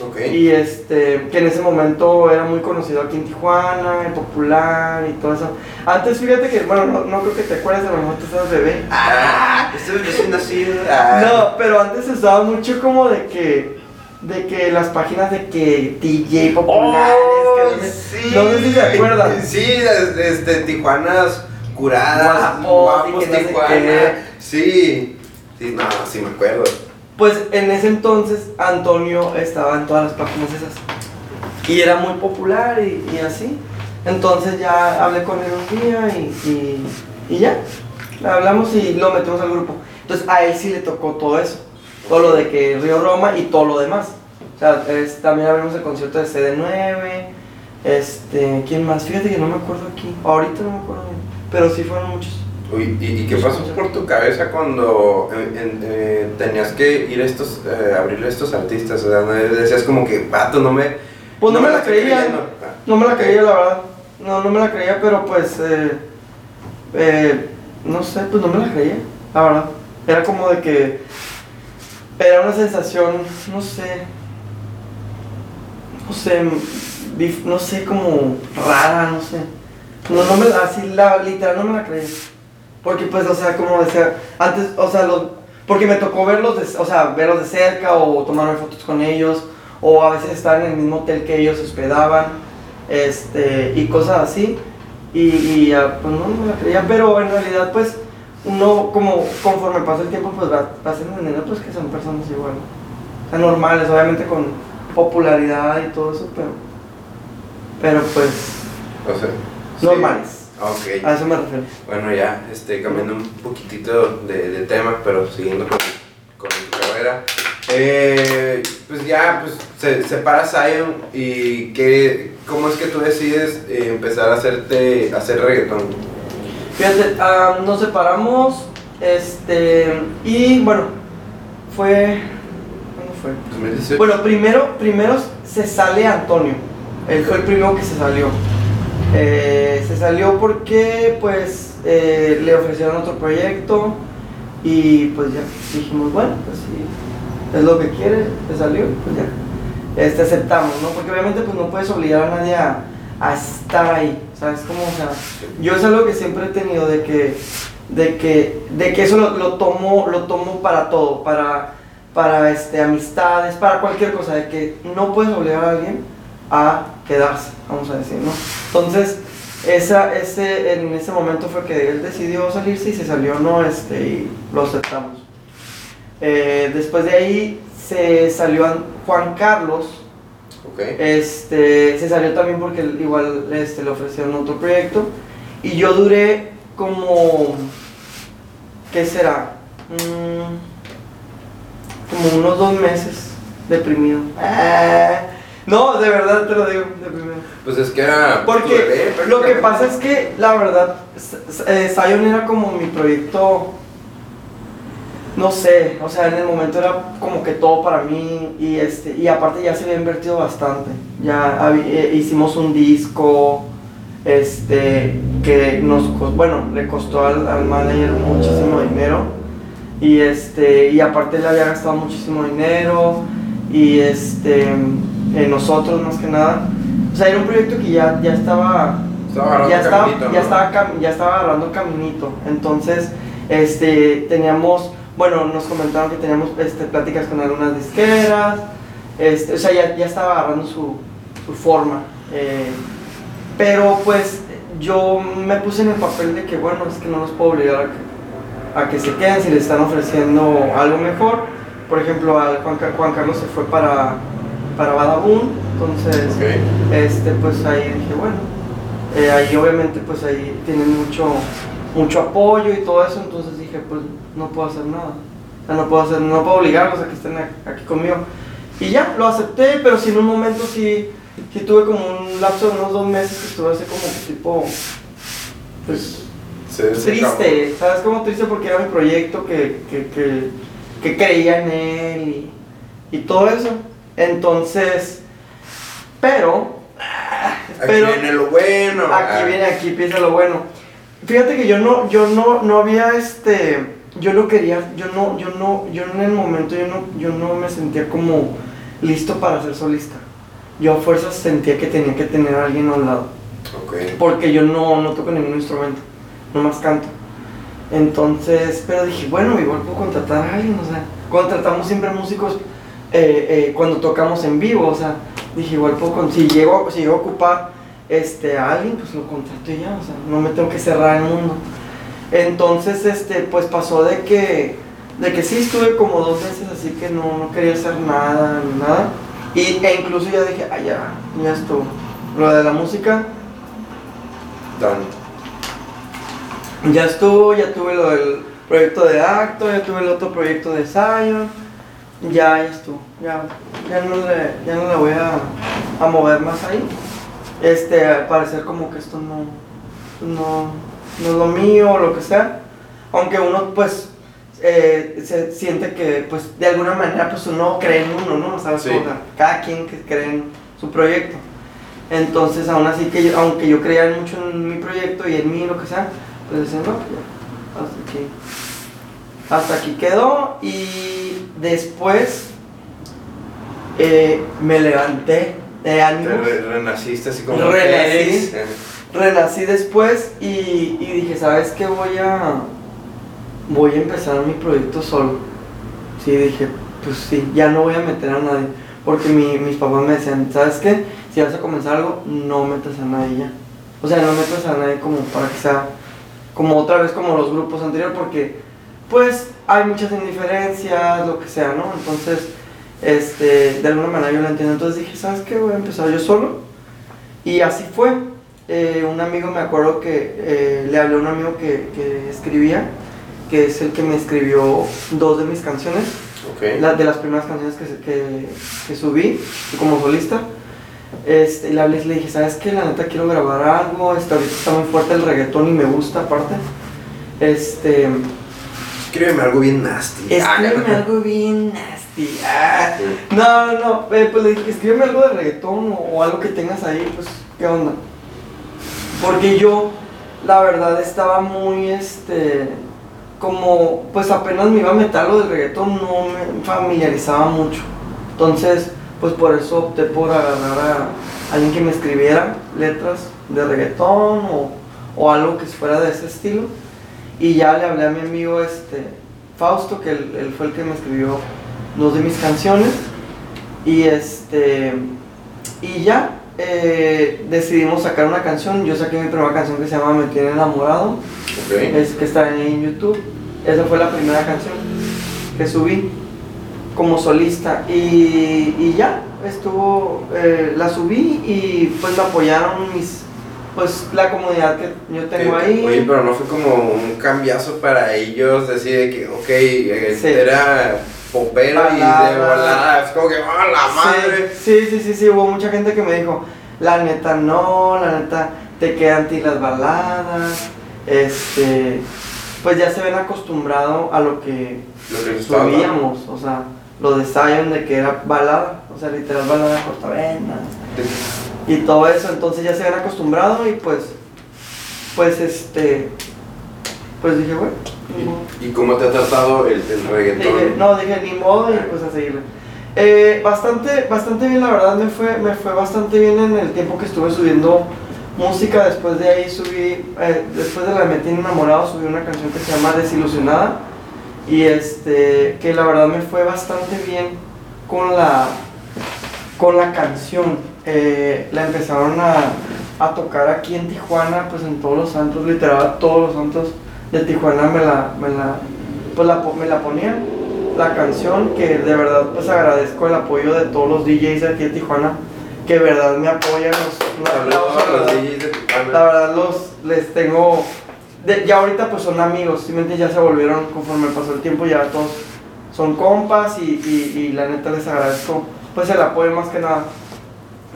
Ok. y este, que en ese momento era muy conocido aquí en Tijuana, y popular y todo eso. Antes, fíjate que, bueno, no, no creo que te acuerdes, a lo mejor tú estabas bebé. Ah, estoy recién nacido. Ah. No, pero antes se usaba mucho como de que, de que las páginas de que DJ populares, Oh, que no sé, sí. no sé si se acuerdan. Sí, es- este, Tijuanas curadas, Guapos, guapos, que Tijuana. Sí, sí, no, sí me acuerdo. Pues en ese entonces Antonio estaba en todas las páginas esas. Y era muy popular y, y así. Entonces ya hablé con él un día y, y, y ya. Hablamos y lo metimos al grupo. Entonces a él sí le tocó todo eso. Todo lo de que Río Roma y todo lo demás. O sea, es- también abrimos el concierto de CD9. Este, ¿quién más? Fíjate que no me acuerdo aquí. Ahorita no me acuerdo bien. Pero sí fueron muchos. Uy, ¿y, y qué pasó por tu cabeza cuando eh, eh, tenías que ir a estos, eh, abrirle a estos artistas? O sea, ¿no? decías como que, pato, no me... Pues no, me la creía. creyendo". Ah, No me la creía, la verdad. No, no me la creía, pero pues. Eh, eh, no sé, pues no me la creía, la verdad. Era como de que. Era una sensación, no sé. No sé, no sé, como rara, no sé. No, no me así, la, literal, no me la creía. Porque, pues, o sea, como decía, antes, o sea, los, porque me tocó verlos, de, o sea, verlos de cerca o tomarme fotos con ellos, o a veces estar en el mismo hotel que ellos hospedaban, este, y cosas así. Y, y ah, pues no me la creía, pero en realidad, pues, uno, como conforme pasa el tiempo, pues va, vas entendiendo, pues, que son personas igual. O sea, normales, obviamente con popularidad y todo eso, pero, pero pues, O sea, sí. normales. Ok. A eso me refiero. Bueno, ya, este, cambiando un poquitito de, de tema, pero siguiendo con, con tu carrera. Eh, pues ya, pues se separa Zion y qué, ¿cómo es que tú decides eh, empezar a hacerte, hacer reggaetón? Fíjate, ah, nos separamos, este, y bueno, fue, ¿cuándo fue? 2018. Bueno, primero, primero se sale Antonio, él fue el primero que se salió. Eh, se salió porque, pues, eh, le ofrecieron otro proyecto y pues ya dijimos, bueno, pues si es lo que quiere, se salió, pues ya, este, aceptamos, ¿no? Porque obviamente pues no puedes obligar a nadie a, a estar ahí, ¿sabes? Como, o sea, yo es algo que siempre he tenido de que, de que, de que eso lo, lo tomo, lo tomo para todo, para, para este, amistades, para cualquier cosa, de que no puedes obligar a alguien a quedarse, vamos a decir, ¿no? Entonces, esa, ese, en ese momento fue que él decidió salirse y se salió, ¿no? Este, y lo aceptamos. Eh, después de ahí se salió Juan Carlos, Este, se salió también porque igual este, le ofrecieron otro proyecto. Y yo duré como, ¿qué será? Mm, como unos dos meses deprimido. Ah, no, de verdad te lo digo, deprimido. Pues es que era. Porque bebé, lo que pasa es que, la verdad, eh, Zion era como mi proyecto, no sé, o sea, en el momento era como que todo para mí y, este, y aparte ya se había invertido bastante. Ya eh, hicimos un disco, este, que nos, bueno, le costó al, al manager muchísimo dinero y este, y aparte le había gastado muchísimo dinero y este, nosotros más que nada. O sea, era un proyecto que ya, ya estaba Estaba ya estaba, caminito, ya, ¿no? estaba, ya estaba agarrando caminito. Entonces, este, teníamos, bueno, nos comentaron que teníamos este, pláticas con algunas disqueras. Este, o sea, ya, ya estaba agarrando su, su forma. eh, pero pues yo me puse en el papel de que, bueno, es que no los puedo obligar a que, a que se queden si les están ofreciendo algo mejor. Por ejemplo, al Juan, Ca- Juan Carlos se fue para, para Badabun, entonces este pues ahí dije bueno eh, ahí obviamente pues ahí tienen mucho mucho apoyo y todo eso entonces dije pues no puedo hacer nada o sea, no puedo hacer no puedo obligarlos a que estén aquí conmigo y ya lo acepté pero sí en un momento sí sí tuve como un lapso de unos dos meses que estuve así como tipo pues se triste, ¿sabes? Como triste porque era mi proyecto que, que, que, que creía en él y, y todo eso. Entonces, pero. Aquí pero viene lo bueno. aquí Ah, viene, aquí empieza lo bueno. Fíjate que yo no, yo no, no había este, yo lo quería, yo no, yo no, yo en el momento yo no, yo no me sentía como listo para ser solista. Yo a fuerzas sentía que tenía que tener a alguien a un lado. Ok. Porque yo no, no toco ningún instrumento, nomás canto. Entonces, pero dije, bueno, igual puedo contratar a alguien, o sea, contratamos siempre músicos eh, eh, cuando tocamos en vivo, o sea, dije, igual puedo, si llego, si llego a ocupar este, a alguien, pues lo contrato y ya, o sea, no me tengo que cerrar el mundo. Entonces, este, pues pasó de que, de que sí estuve como dos meses así que no, no quería hacer nada, nada. Y, e incluso ya dije, ah, ya, ya estuvo. Lo de la música, Done. Ya estuvo, ya tuve lo del proyecto de acto, ya tuve el otro proyecto de Zion, ya, ya estuvo, ya, ya no le, ya no le voy a, a mover más ahí. Este, al parecer como que esto no, no, no es lo mío o lo que sea, aunque uno pues eh, se siente que pues de alguna manera pues uno cree en uno, ¿no? ¿Sabes? Sí. Cada quien que cree en su proyecto. Entonces, aún así que yo, aunque yo creía mucho en mi proyecto y en mí, lo que sea, pues decía, no, pues ya, hasta aquí. Hasta aquí quedó y después eh, me levanté de re- renaciste así como Renací. Eh, renací después y, y dije, ¿sabes qué? Voy a, voy a empezar mi proyecto solo. Sí, dije, pues sí, ya no voy a meter a nadie. Porque mi- mis papás me decían, ¿sabes qué? Si vas a comenzar algo, no metas a nadie ya. O sea, no metas a nadie como para que sea como otra vez como los grupos anteriores, porque pues hay muchas indiferencias, lo que sea, ¿no? Entonces, este, de alguna manera yo lo entiendo. Entonces dije, ¿sabes qué? Voy a empezar yo solo. Y así fue. Eh, un amigo, me acuerdo que eh, le hablé a un amigo que, que escribía, que es el que me escribió dos de mis canciones Ok. la- de las primeras canciones que, que, que subí como solista. Este, le hablé y le dije, ¿sabes qué? La neta quiero grabar algo. Este, ahorita está muy fuerte el reggaetón y me gusta aparte. Este, Escríbeme algo bien nasty. Escríbeme algo bien nasty. Ah, no, no, no. eh, pues le dije, escríbeme algo de reggaetón o, o algo que tengas ahí, pues, ¿qué onda? Porque yo, la verdad, estaba muy, este, como, pues apenas me iba a meter lo del reggaetón, no me familiarizaba mucho. Entonces, pues por eso opté por agarrar a alguien que me escribiera letras de reggaetón o, o algo que fuera de ese estilo. Y ya le hablé a mi amigo, este, Fausto, que él, él fue el que me escribió dos de mis canciones. Y este. Y ya, eh, decidimos sacar una canción. Yo saqué mi primera canción que se llama Me Tiene Enamorado, es que está en YouTube. Esa fue la primera canción que subí como solista. Y, y ya, estuvo, eh, la subí y pues me apoyaron mis, pues la comunidad que yo tengo ahí. Oye, pero no fue como un cambiazo para ellos decir de que, ok, eh, Sí. era popero y de volada. Es como que, ¡ah, la madre! Sí, sí, sí, sí, hubo mucha gente que me dijo, la neta no, la neta te quedan ti las baladas, este, pues ya se ven acostumbrado a lo que Lo que subíamos, o sea, lo de Zion de que era balada, o sea, literal balada cortavena y todo eso, entonces ya se ven acostumbrado y pues, pues este, pues dije, bueno. ¿Y, y cómo te ha tratado el, el reggaetón? Dije, no, dije ni modo y pues a seguirle. Eh, bastante, bastante bien, la verdad me fue, me fue bastante bien en el tiempo que estuve subiendo música. Después de ahí subí, eh, después de la Metí enamorado, subí una canción que se llama Desilusionada. Y este, que la verdad me fue bastante bien con la, con la canción. Eh, la empezaron a, a tocar aquí en Tijuana, pues en todos los santos, literal, todos los santos de Tijuana me la, me la, pues la, me la ponían la canción que de verdad pues agradezco el apoyo de todos los DJs de aquí de Tijuana que de verdad me apoyan los, la verdad. DJs de Tijuana. La verdad los les tengo de- ya ahorita pues son amigos, simplemente ya se volvieron conforme pasó el tiempo ya todos son compas y, y- y la neta les agradezco pues el apoyo más que nada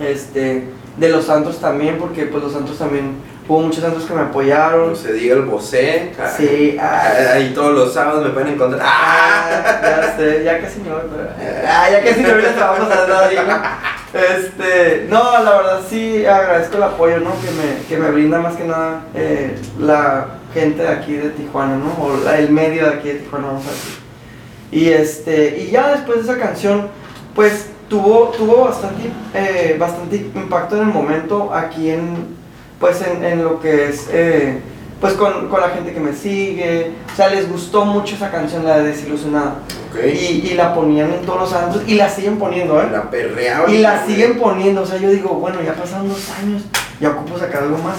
este de los santos también porque pues los santos también hubo muchos santos que me apoyaron No se diga el Bosé. sí ah, ah, Ahí todos los sábados me pueden encontrar. ¡Ah! Ah, ya sé, ya casi no, pero. Ah, ya casi no viene a pasar nada ahí, ¿no? Este, no, la verdad sí agradezco el apoyo, ¿no? Que me, que me brinda más que nada eh, la gente de aquí de Tijuana, ¿no? O la- el medio de aquí de Tijuana, vamos a decir. Y este, y ya después de esa canción, pues tuvo, tuvo bastante, eh, bastante impacto en el momento aquí en, pues en, en lo que es, eh, pues con, con la gente que me sigue, o sea, les gustó mucho esa canción, la de Desilusionada, Ok. y, y la ponían en todos los santos, y la siguen poniendo, ¿eh? La perreaban. Y la siguen poniendo, o sea, yo digo, bueno, ya pasaron dos años, ya ocupo sacar algo más.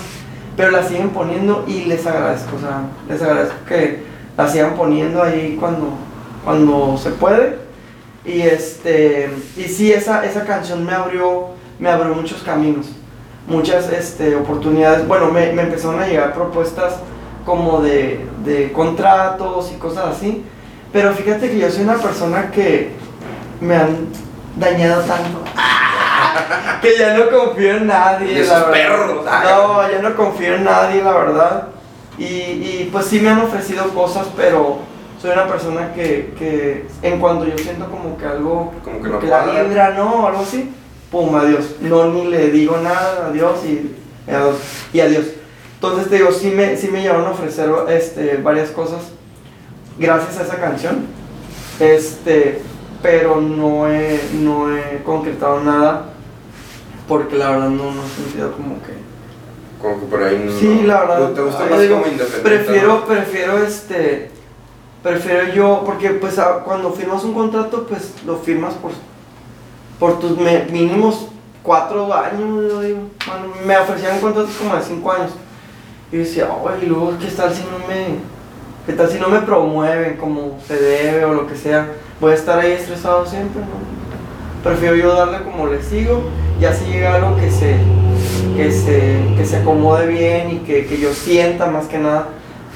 Pero la siguen poniendo y les agradezco, o sea, les agradezco que la sigan poniendo ahí cuando, cuando se puede. Y este, y sí, esa, esa canción me abrió, me abrió muchos caminos, muchas este, oportunidades. Bueno, me, me empezaron a llegar propuestas como de, de contratos y cosas así. Pero fíjate que yo soy una persona que me han dañado tanto. que ya no confío en nadie. Esos la perros, ah. No, ya no confío en nadie, la verdad. Y, y, pues sí me han ofrecido cosas, pero soy una persona que, que en cuanto yo siento como que algo, Como que no que la vibra, no, algo así, pum, adiós. No, ni le digo nada, adiós y adiós. Y adiós. Entonces te digo, sí me, sí me llegaron a ofrecer este, varias cosas gracias a esa canción. Este, pero no he, no he concretado nada porque la verdad no, no he sentido como que... Como que por ahí no. Sí, la verdad. ¿Te gusta más digo, como independiente? Prefiero, ¿no? prefiero este, prefiero yo, porque pues a- cuando firmas un contrato, pues lo firmas por, por tus mínimos cuatro años. Bueno, me ofrecían contratos como de cinco años. Y decía, oye, y luego, ¿qué tal si no me, qué tal si no me promueven como se debe o lo que sea? Voy a estar ahí estresado siempre, ¿no? Prefiero yo darle como le sigo y así llega algo que se, que se, que se acomode bien y que, que yo sienta más que nada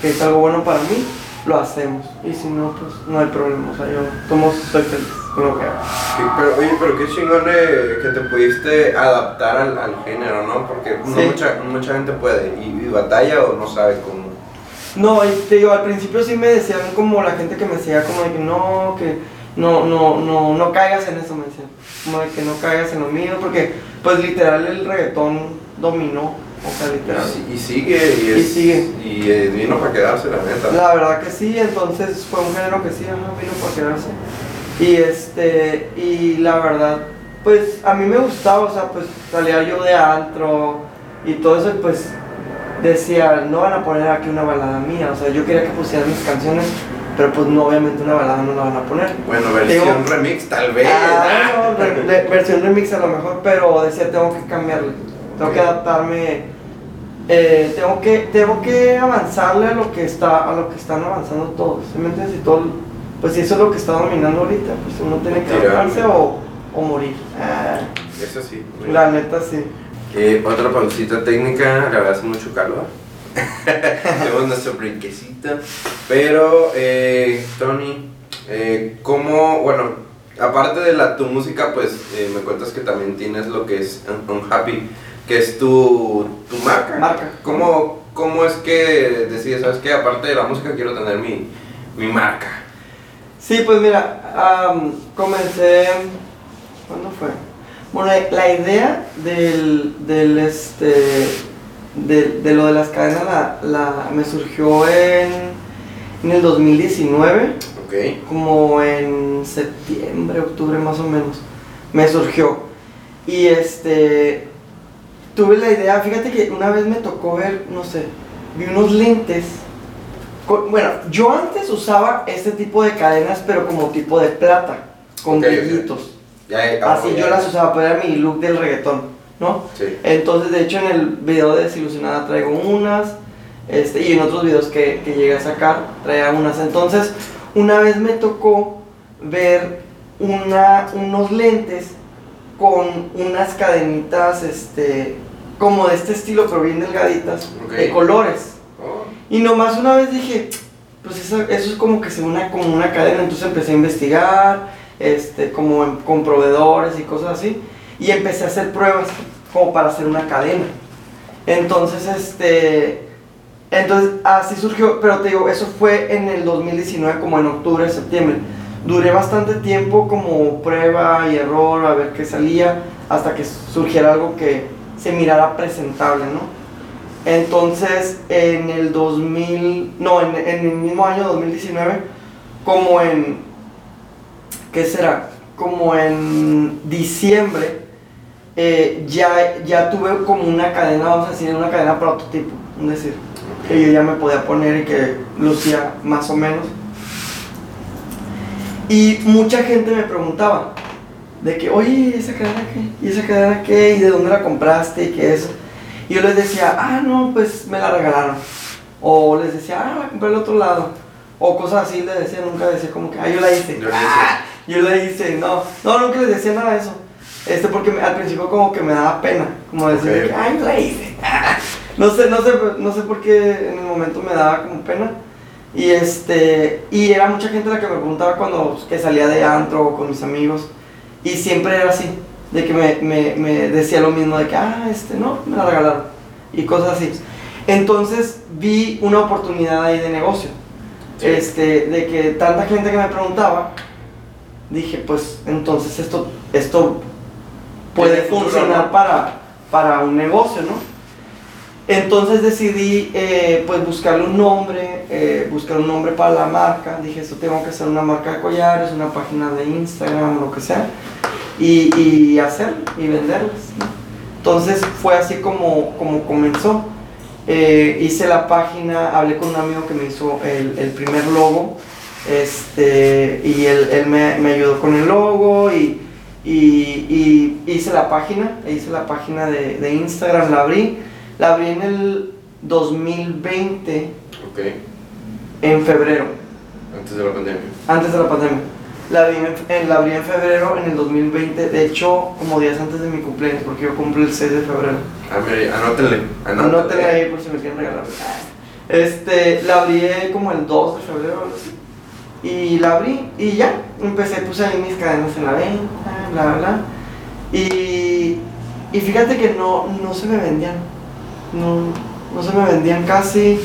que es algo bueno para mí, lo hacemos. Y si no, pues no hay problema. O sea, yo como soy feliz que. Sí, pero, oye, pero qué chingón que te pudiste adaptar al, al género, ¿no? Porque no Sí. mucha, mucha gente puede y, y batalla o no sabe cómo. No, te digo, al principio sí me decían como la gente que me decía como de que no, que no, no, no, no caigas en eso, me decían. Como de que no caigas en lo mío, porque pues literal el reggaetón dominó, o sea, literal. Y, y sigue y, es, Y sigue. Y eh, vino para quedarse, la neta. La verdad que sí, entonces fue un género que sí, ajá, vino para quedarse. Y este, y la verdad, pues a mí me gustaba, o sea, pues salía yo de antro y todo eso, y pues decía, no van a poner aquí una balada mía, o sea, yo quería que pusieran mis canciones pero pues no, obviamente una balada no la van a poner. Bueno, versión Digo- remix tal vez. Ah, no, re- re- versión remix a lo mejor, pero decía tengo que cambiarle, tengo que adaptarme, eh, tengo que tengo que avanzarle a lo que está a lo que están avanzando todos, ¿sí me entiendes? Y todo, pues si eso es lo que está dominando ahorita, pues uno tiene que adaptarse o, o morir. Ah, Eso sí. la neta sí. Eh, otra pausita técnica, la verdad hace mucho calor. Tenemos nuestro brinquecito. Pero, eh, Tony, eh, ¿cómo, bueno, aparte de la, tu música, pues eh, me cuentas que también tienes lo que es Un- Unhappy, que es tu, tu marca. Marca. ¿Cómo, ¿Cómo es que decides, sabes qué, aparte de la música quiero tener mi, mi marca? Sí, pues mira, am, comencé. ¿Cuándo fue? Bueno, la idea del, del este. De, de lo de las cadenas la, la- me surgió en, en el 2019, Ok. como en septiembre, octubre más o menos. Me surgió. Y este. Tuve la idea, fíjate que una vez me tocó ver, no sé, vi unos lentes. Con- bueno, yo antes usaba este tipo de cadenas, pero como tipo de plata, con Ok, ok. brillitos. Ya, Así ya. yo las usaba, pero era mi look del reggaetón, ¿no? Sí. Entonces, de hecho, en el video de Desilusionada traigo unas, este, y en otros videos que, que llegué a sacar traía unas. Entonces, una vez me tocó ver una, unos lentes con unas cadenitas, este, como de este estilo, pero bien delgaditas, de colores. Y nomás una vez dije, pues eso, eso es como que se una como una cadena, entonces empecé a investigar, este, como en- con proveedores y cosas así, y empecé a hacer pruebas como para hacer una cadena. Entonces, este, entonces así surgió, pero te digo, eso fue en el 2019, como en octubre, septiembre. Duré bastante tiempo como prueba y error, a ver qué salía, hasta que surgiera algo que se mirara presentable, ¿no? Entonces, en el 2000, no, en, el mismo año 2019, como en, ¿qué será? Como en diciembre, eh, ya, ya tuve como una cadena, vamos a decir, una cadena prototipo, es decir, que yo ya me podía poner y que lucía más o menos. Y mucha gente me preguntaba, de que, oye, ¿y esa cadena qué? ¿Y esa cadena qué? ¿Y de dónde la compraste? ¿Y qué eso? Y yo les decía, ah, no, pues me la regalaron. O les decía, ah, la compré al otro lado. O cosas así les decía, nunca decía como que, ah, yo la hice. Yo la hice. Ah, yo la hice, no. No, nunca les decía nada de eso. Este, porque me- al principio como que me daba pena. Como decir, Ok. que, ah, yo la hice. No sé, no sé, no sé por qué en el momento me daba como pena. Y este, y era mucha gente la que me preguntaba cuando que salía de antro o con mis amigos. Y siempre era así, de que me, me, me decía lo mismo, de que, ah, este, no, me la regalaron. Y cosas así. Entonces vi una oportunidad ahí de negocio. Sí. Este, de que tanta gente que me preguntaba, dije, pues entonces esto, esto puede funcionar para, para un negocio, ¿no? Entonces decidí eh, pues buscarle un nombre, eh, buscar un nombre para la marca. Dije, esto tengo que hacer una marca de collares, una página de Instagram, lo que sea, y, y hacer y venderlas. Entonces fue así como, como comenzó. Eh, hice la página, hablé con un amigo que me hizo el, el primer logo, este, y él, él me, me ayudó con el logo y- y hice la página, hice la página de, de Instagram, la abrí, la abrí en el 2020, Ok, en febrero, antes de la pandemia. antes de la pandemia. La abrí en, la abrí en febrero en el 2020, de hecho, como días antes de mi cumpleaños, porque yo cumplo el 6 de febrero. Ah, mira, anótenle. Anótenle ahí por si me quieren regalar. Este, la abrí como el 2 de febrero, algo así. Y la abrí y ya, empecé, puse ahí mis cadenas en la venta, bla, bla, bla. Y, y fíjate que no, no se me vendían. No, no se me vendían casi.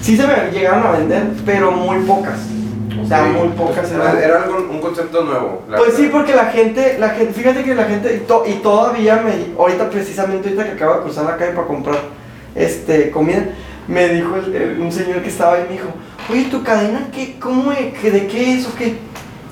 Sí se me llegaron a vender, pero muy pocas. O sea, muy pocas Era, eran. era algo, un concepto nuevo. la Pues sí, porque la gente, la gente, fíjate que la gente, y, to- y todavía me, ahorita precisamente ahorita que acabo de cruzar la calle para comprar este, comida, me dijo el- el- un señor que estaba ahí, me dijo, oye, ¿tu cadena qué, cómo, es? ¿Qué- de qué es o qué?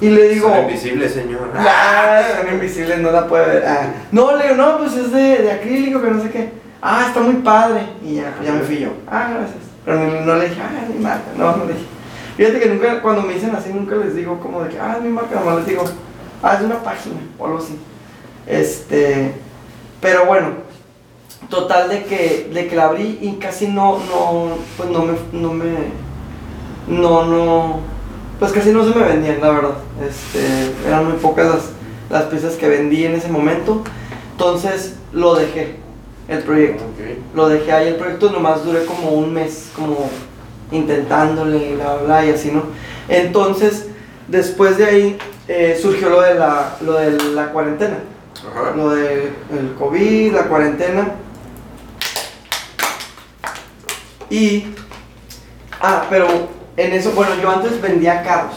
Y le digo, Son invisibles, señor. ah, son invisibles, no la puede ver. Ah. No, le digo, no, pues es de, de acrílico, que no sé qué. Ah, está muy padre. Y ya, ya me fui yo. Ah, gracias. Pero no, le dije, ah, ni marca, no, no le dije. Fíjate que nunca, cuando me dicen así, nunca les digo como de que, ah, es mi marca, nomás les digo, ah, es una página o algo así. Este, pero bueno, total de que, de que la abrí y casi no, no, pues no me, no me, no, no, pues casi no se me vendían, la verdad. Este, eran muy pocas las, las piezas que vendí en ese momento. Entonces lo dejé, el proyecto. Lo dejé ahí el proyecto, nomás duré como un mes, como intentándole, bla, bla, bla, y así, ¿no? Entonces, después de ahí eh, surgió lo de la, lo de la cuarentena. Ajá. Lo del el COVID, la cuarentena. Y. Ah, pero en eso, bueno, yo antes vendía carros.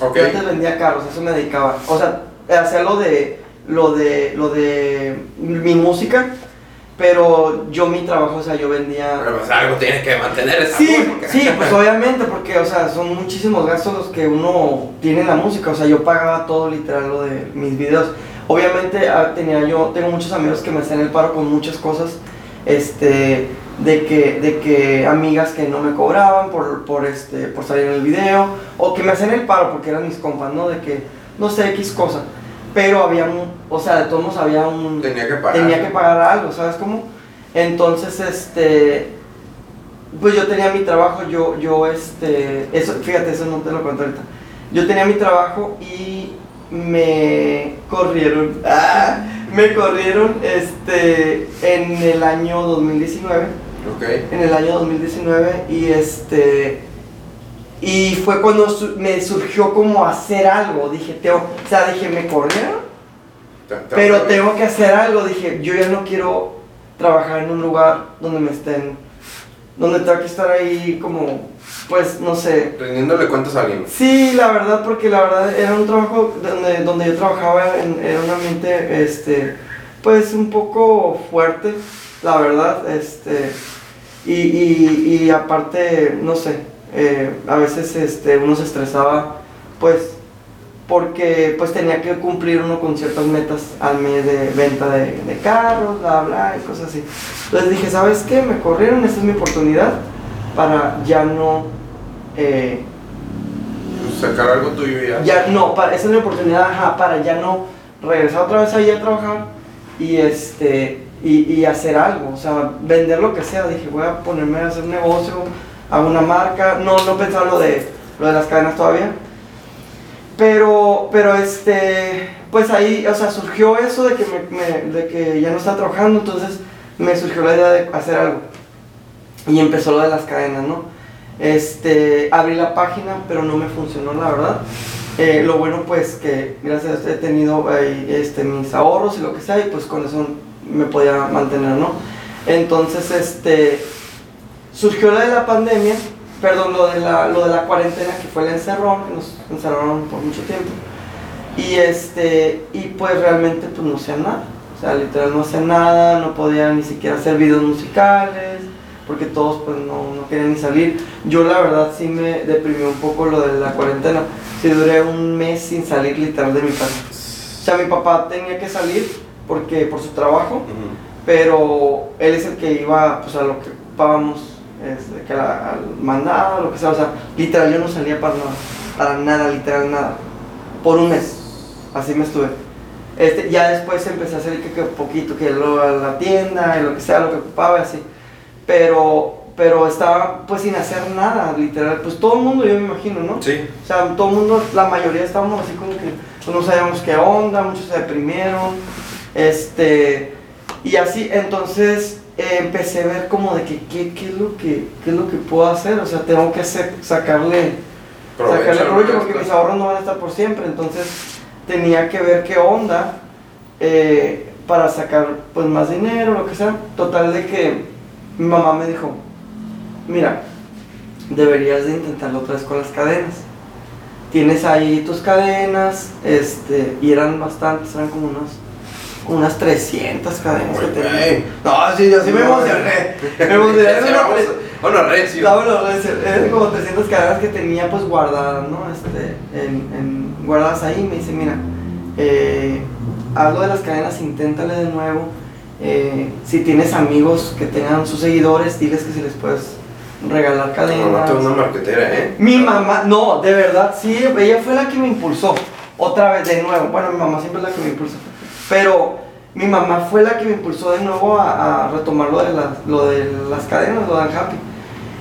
Yo antes vendía carros, eso me dedicaba. O sea, hacía lo de. Lo de. Lo de. Mi música. Pero yo mi trabajo, o sea, yo vendía. Pero pues algo tienes que mantener esa Sí, sí, pues obviamente, porque, o sea, son muchísimos gastos los que uno tiene en la música. O sea, yo pagaba todo literal lo de mis videos. Obviamente ah, tenía yo, tengo muchos amigos que me hacían el paro con muchas cosas. Este, de que, de que amigas que no me cobraban por, por, este, por salir en el video. O que me hacían el paro porque eran mis compas, ¿no? De que, no sé, X cosa. Pero había un, o sea, de todos modos había un, Tenía que pagar. tenía que pagar algo, ¿sabes cómo? Entonces, este, pues yo tenía mi trabajo, yo, yo, este, eso, fíjate, eso no te lo cuento ahorita. Yo tenía mi trabajo y me corrieron, ¡ah! me corrieron, este, en el año 2019 Ok. en el año 2019 y este y fue cuando su- me surgió como hacer algo. Dije tengo o sea dije me corrieron pero tengo que hacer algo. Dije yo ya no quiero trabajar en un lugar donde me estén donde tenga que estar ahí como pues no sé Rindiéndole cuentas a alguien. Sí, la verdad, porque la verdad era un trabajo donde, donde yo trabajaba en, era un ambiente, este, pues un poco fuerte, la verdad, este, y, y, y aparte, no sé, eh, a veces este, uno se estresaba, pues, porque pues tenía que cumplir uno con ciertas metas al mes de venta de, de carros, bla, bla, y cosas así. Entonces dije, ¿sabes qué? Me corrieron, esta es mi oportunidad para ya no... eh, Sacar algo tuyo ya. ya no, para, esa es mi oportunidad ajá, para ya no regresar otra vez ahí a trabajar y este y, y hacer algo, o sea, vender lo que sea. Dije, voy a ponerme a hacer negocio, hago una marca, no, no pensaba lo de lo de las cadenas todavía. Pero, pero este, pues ahí, o sea, surgió eso de que, me, de que ya no estaba trabajando, entonces me surgió la idea de hacer algo. Y empezó lo de las cadenas, ¿no? Este, abrí la página, pero no me funcionó, la verdad. Eh, lo bueno, pues, que gracias a Dios he tenido este, mis ahorros y lo que sea, y pues con eso me podía mantener, ¿no? Entonces, este, surgió lo de la pandemia, perdón, lo de la, lo de la cuarentena, que fue el encerrón, que nos encerraron por mucho tiempo. Y este, y pues realmente pues no hacía nada. O sea, literal no hacía nada, no podía ni siquiera hacer videos musicales, porque todos pues no, no querían ni salir. Yo la verdad sí me deprimió un poco lo de la cuarentena. Sí duré un mes sin salir literal de mi casa. O sea, mi papá tenía que salir porque por su trabajo, Ujú. pero él es el que iba pues a lo que ocupábamos, este, que era al mandado, lo que sea, o sea, literal yo no salía para nada, para nada, literal nada, por un mes, así me estuve. Este, ya después empecé a hacer que, que poquito, que lo, la tienda, y lo que sea, lo que ocupaba, y así, pero, pero estaba pues sin hacer nada, literal, pues todo el mundo yo me imagino, ¿no? Sí. O sea, todo el mundo, la mayoría estábamos así como que pues, no sabíamos qué onda, muchos se deprimieron, este, y así, entonces eh, empecé a ver como de que qué, qué es lo que qué es lo que puedo hacer, o sea, tengo que hacer- sacarle, sacarle Provecho, provecho ¿no? porque mis ahorros no van a estar por siempre, entonces tenía que ver qué onda eh, para sacar pues más dinero, lo que sea, total de que mi mamá me dijo, mira, deberías de intentarlo otra vez con las cadenas. Tienes ahí tus cadenas, este, y eran bastantes, eran como unas, como unas 300 cadenas que tenía. No, sí, yo sí me emocioné. Me emocioné. Tre- Bueno, Recio. no, bueno, eran como 300 cadenas que tenía pues guardadas, ¿no? Este, en, en- guardadas ahí. Me dice, mira, eh, hablo de las cadenas, inténtale de nuevo. Eh, si tienes amigos que tengan sus seguidores, diles que si les puedes regalar mamá cadenas. es una marquetera, ¿eh? Mi mamá, no, de verdad, sí, ella fue la que me impulsó. Otra vez, de nuevo. Bueno, mi mamá siempre es la que me impulsó. Pero mi mamá fue la que me impulsó de nuevo a, a retomar lo de, las, lo de las cadenas, lo del happy.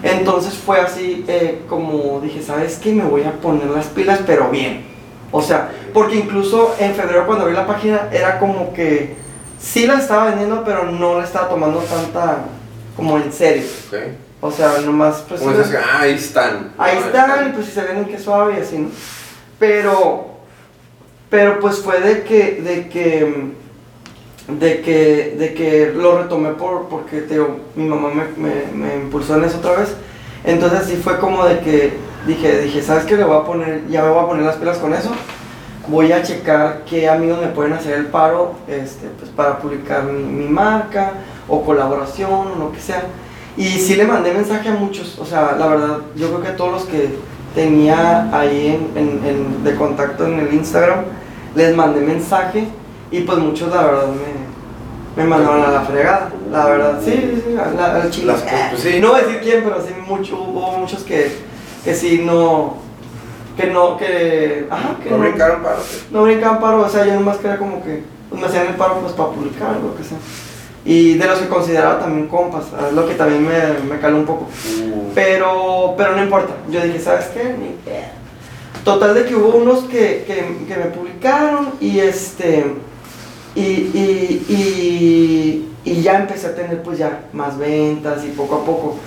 Entonces fue así eh, como dije, ¿sabes qué? Me voy a poner las pilas, pero bien. O sea, porque incluso en febrero cuando vi la página era como que sí la estaba vendiendo, pero no la estaba tomando tanta como en serio. O sea, nomás pues... Como ah, ahí están. Ahí Ah, están, y pues si se ven que suave y así, ¿no? Pero, pero pues fue de que, de que, de que, de que lo retomé por, porque, te digo, mi mamá me, me, me impulsó en eso otra vez. Entonces sí fue como de que dije, dije, ¿sabes qué? Le voy a poner, ya me voy a poner las pilas con eso. Voy a checar qué amigos me pueden hacer el paro, este, pues para publicar mi, mi marca, o colaboración, o lo que sea. Y sí le mandé mensaje a muchos, o sea, la verdad, yo creo que todos los que tenía ahí en, en- en- de contacto en el Instagram, les mandé mensaje y pues muchos la verdad me, me mandaron a la fregada, la verdad, sí, sí, al, chile. Pues, sí. No voy a decir quién, pero sí mucho, hubo muchos que, que sí no, que no, que, ajá, que No brincaron para usted. no brincaban paro, o sea, yo nomás quería como que pues, me hacían el paro pues para publicar, lo que sea. Y de los que consideraba también compas, es lo que también me, me caló un poco. Pero, pero no importa, yo dije, ¿sabes qué? Ni pedo. Total de que hubo unos que, que, que me publicaron y este, y, y, y, y ya empecé a tener pues ya más ventas y poco a poco.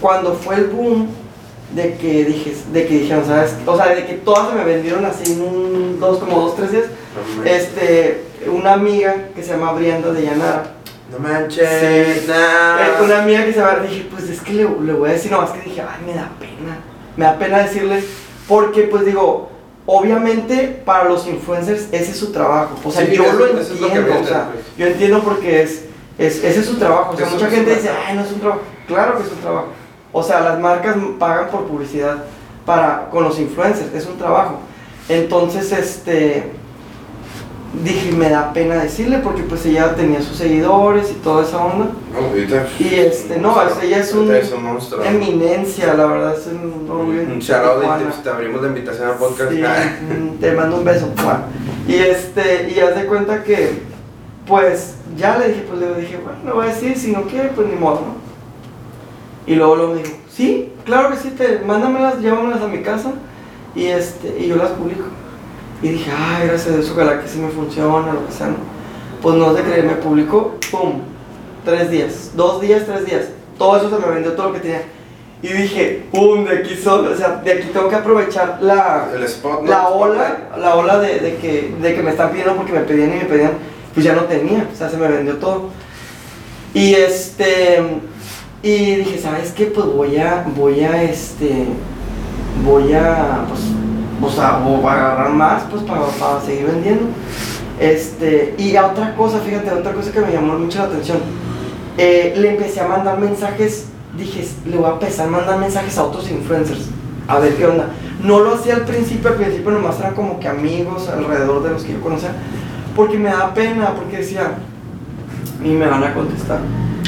Cuando fue el boom de que dije, de que dijeron, ¿sabes? O sea, de que todas se me vendieron así en un, dos, como dos, tres días. Este, una amiga que se llama Brianda de Llanara, No manches, Sí. eh, una amiga que se llama, dije, pues es que le, le voy a decir, nomás que dije, ay, me da pena, me da pena decirle, porque pues digo, obviamente para los influencers ese es su trabajo, o sea, Sí, yo eso- lo entiendo, o venden, sea, pues. yo entiendo porque es, es, ese es su trabajo, o sea, Eso mucha gente dice, ay, no es un trabajo, claro que es un trabajo, o sea, las marcas pagan por publicidad para, con los influencers, es un trabajo, entonces, este, dije, me da pena decirle porque pues ella tenía sus seguidores y toda esa onda. No. Y este, no, ella es un- Ahorita es un monstruo. Eminencia, la verdad, es un orgullo. Un shout y te, te abrimos la invitación al podcast. Sí, Ah. mm, te mando un beso. Y este, y haz de cuenta que, pues, ya le dije, pues le dije, bueno, le voy a decir, si no quiere, pues ni modo, ¿no? Y luego, luego me dijo, sí, claro que sí, te, mándamelas, llévamelas a mi casa y este, y yo las publico. Y dije, ay, gracias a Dios, ojalá que sí me funcione, lo que sea. Pues no sé creer, me publicó, pum, tres días, dos días, tres días. Todo eso se me vendió, todo lo que tenía. Y dije, pum, de aquí solo, o sea, de aquí tengo que aprovechar la, El spot, ¿no? la ola, la ola de, de que, de que me están pidiendo porque me pedían y me pedían, pues ya no tenía, o sea, se me vendió todo. Y este, y dije, ¿sabes qué? Pues voy a, voy a, este, voy a, pues, o sea, o a agarrar más, pues, para, para seguir vendiendo. Este, y otra cosa, fíjate, otra cosa que me llamó mucho la atención, eh, le empecé a mandar mensajes, dije, le voy a empezar a mandar mensajes a otros influencers, a ver qué onda. No lo hacía al principio, al principio nomás eran como que amigos alrededor de los que yo conocía, porque me da pena, porque decía, y me van a contestar.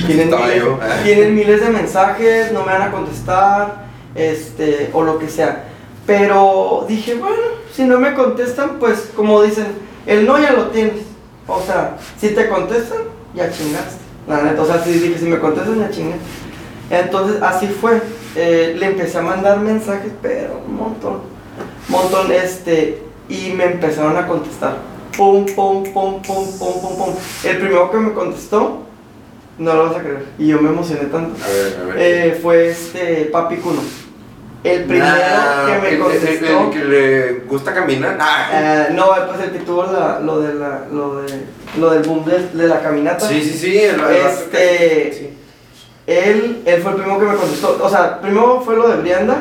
Tienen miles, yo. tienen miles de mensajes, no me van a contestar, este, o lo que sea. Pero dije, bueno, si no me contestan, pues como dicen, el no ya lo tienes. O sea, si te contestan, ya chingaste. La neta, o sea, si dije, si me contestan, ya chingué. Entonces, así fue. Eh, le empecé a mandar mensajes, pero un montón. Montón, este, y me empezaron a contestar. Pum, pum, pum, pum, pum, pum, pum. El primero que me contestó, no lo vas a creer. Y yo me emocioné tanto. A ver, a ver. Eh, fue este Papi Cuno. El primero Nah, que me contestó. el que le gusta caminar. Ah. eh, no, pues el que tuvo la, lo, de la, lo, de, lo del boom de, de la caminata. Sí, sí, sí. El, el- Este- sí. Él, él fue el primero que me contestó. O sea, primero fue lo de Brianda,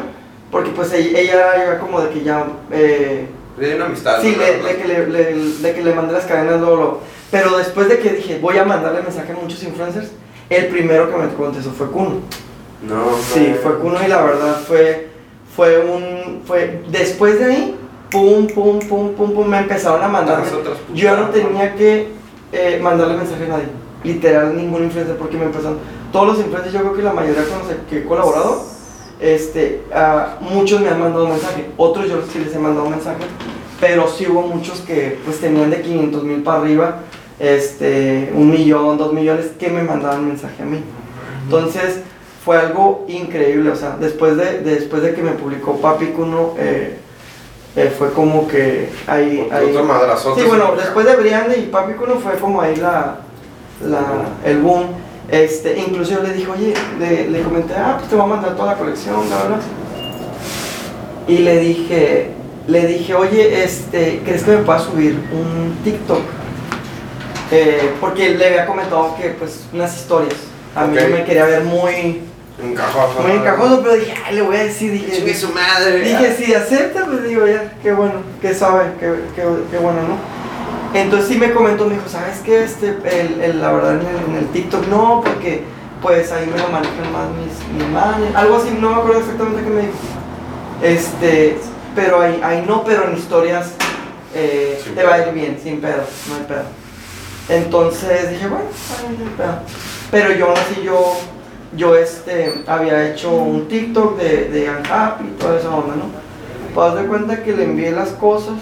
porque pues ella, ya como de que ya. Eh, Le di una amistad. sí, de, que le, le- de que le mandé las cadenas luego, luego. Pero después de que dije, voy a mandarle mensaje a muchos influencers, el primero que me contestó fue Kuno. No, no. Sí, fue Kuno y la verdad fue, fue un, fue, después de ahí, pum, pum, pum, pum, pum, me empezaron a mandar, yo no tenía que eh, mandarle mensaje a nadie, literal ningún influencer, porque me empezaron, todos los influencers, yo creo que la mayoría con los que he colaborado, este, muchos me han mandado mensaje, otros yo sí les he mandado mensaje, pero sí hubo muchos que pues tenían de 500 mil para arriba, este, un millón, dos millones, que me mandaban mensaje a mí. Entonces fue algo increíble, o sea, después de, después de que me publicó Papi Kuno, eh, eh, fue como que ahí... ahí sí, bueno, después de Briande y Papi Kuno fue como ahí la, la, el boom. Este, incluso yo le dije, oye, le, le comenté, ah, pues te voy a mandar toda la colección, bla, bla. Y le dije, le dije, oye, este, ¿crees que me pueda subir un TikTok? Eh, porque le había comentado que, pues, unas historias. A mí me quería ver muy, Encajoso. muy encajoso, pero dije, ay, le voy a decir, dije, Chingue su madre. Dije, si acepta, pues digo, ya, qué bueno, qué sabe, qué, qué, qué bueno, ¿no? Entonces sí me comentó, me dijo, ¿sabes qué? Este, el, el- la verdad, en el, en el TikTok no, porque pues ahí me lo manejan más mis, mi manager, algo así, no me acuerdo exactamente qué me dijo. Este, pero ahí, ahí no, pero en historias eh, te va a ir bien, sin pedo, no hay pedo. Entonces dije, bueno, bien, no hay pedo. Pero yo aún así yo, yo este, había hecho un TikTok de, de Unhappy y toda esa onda, ¿no? Pues de cuenta que le envié las cosas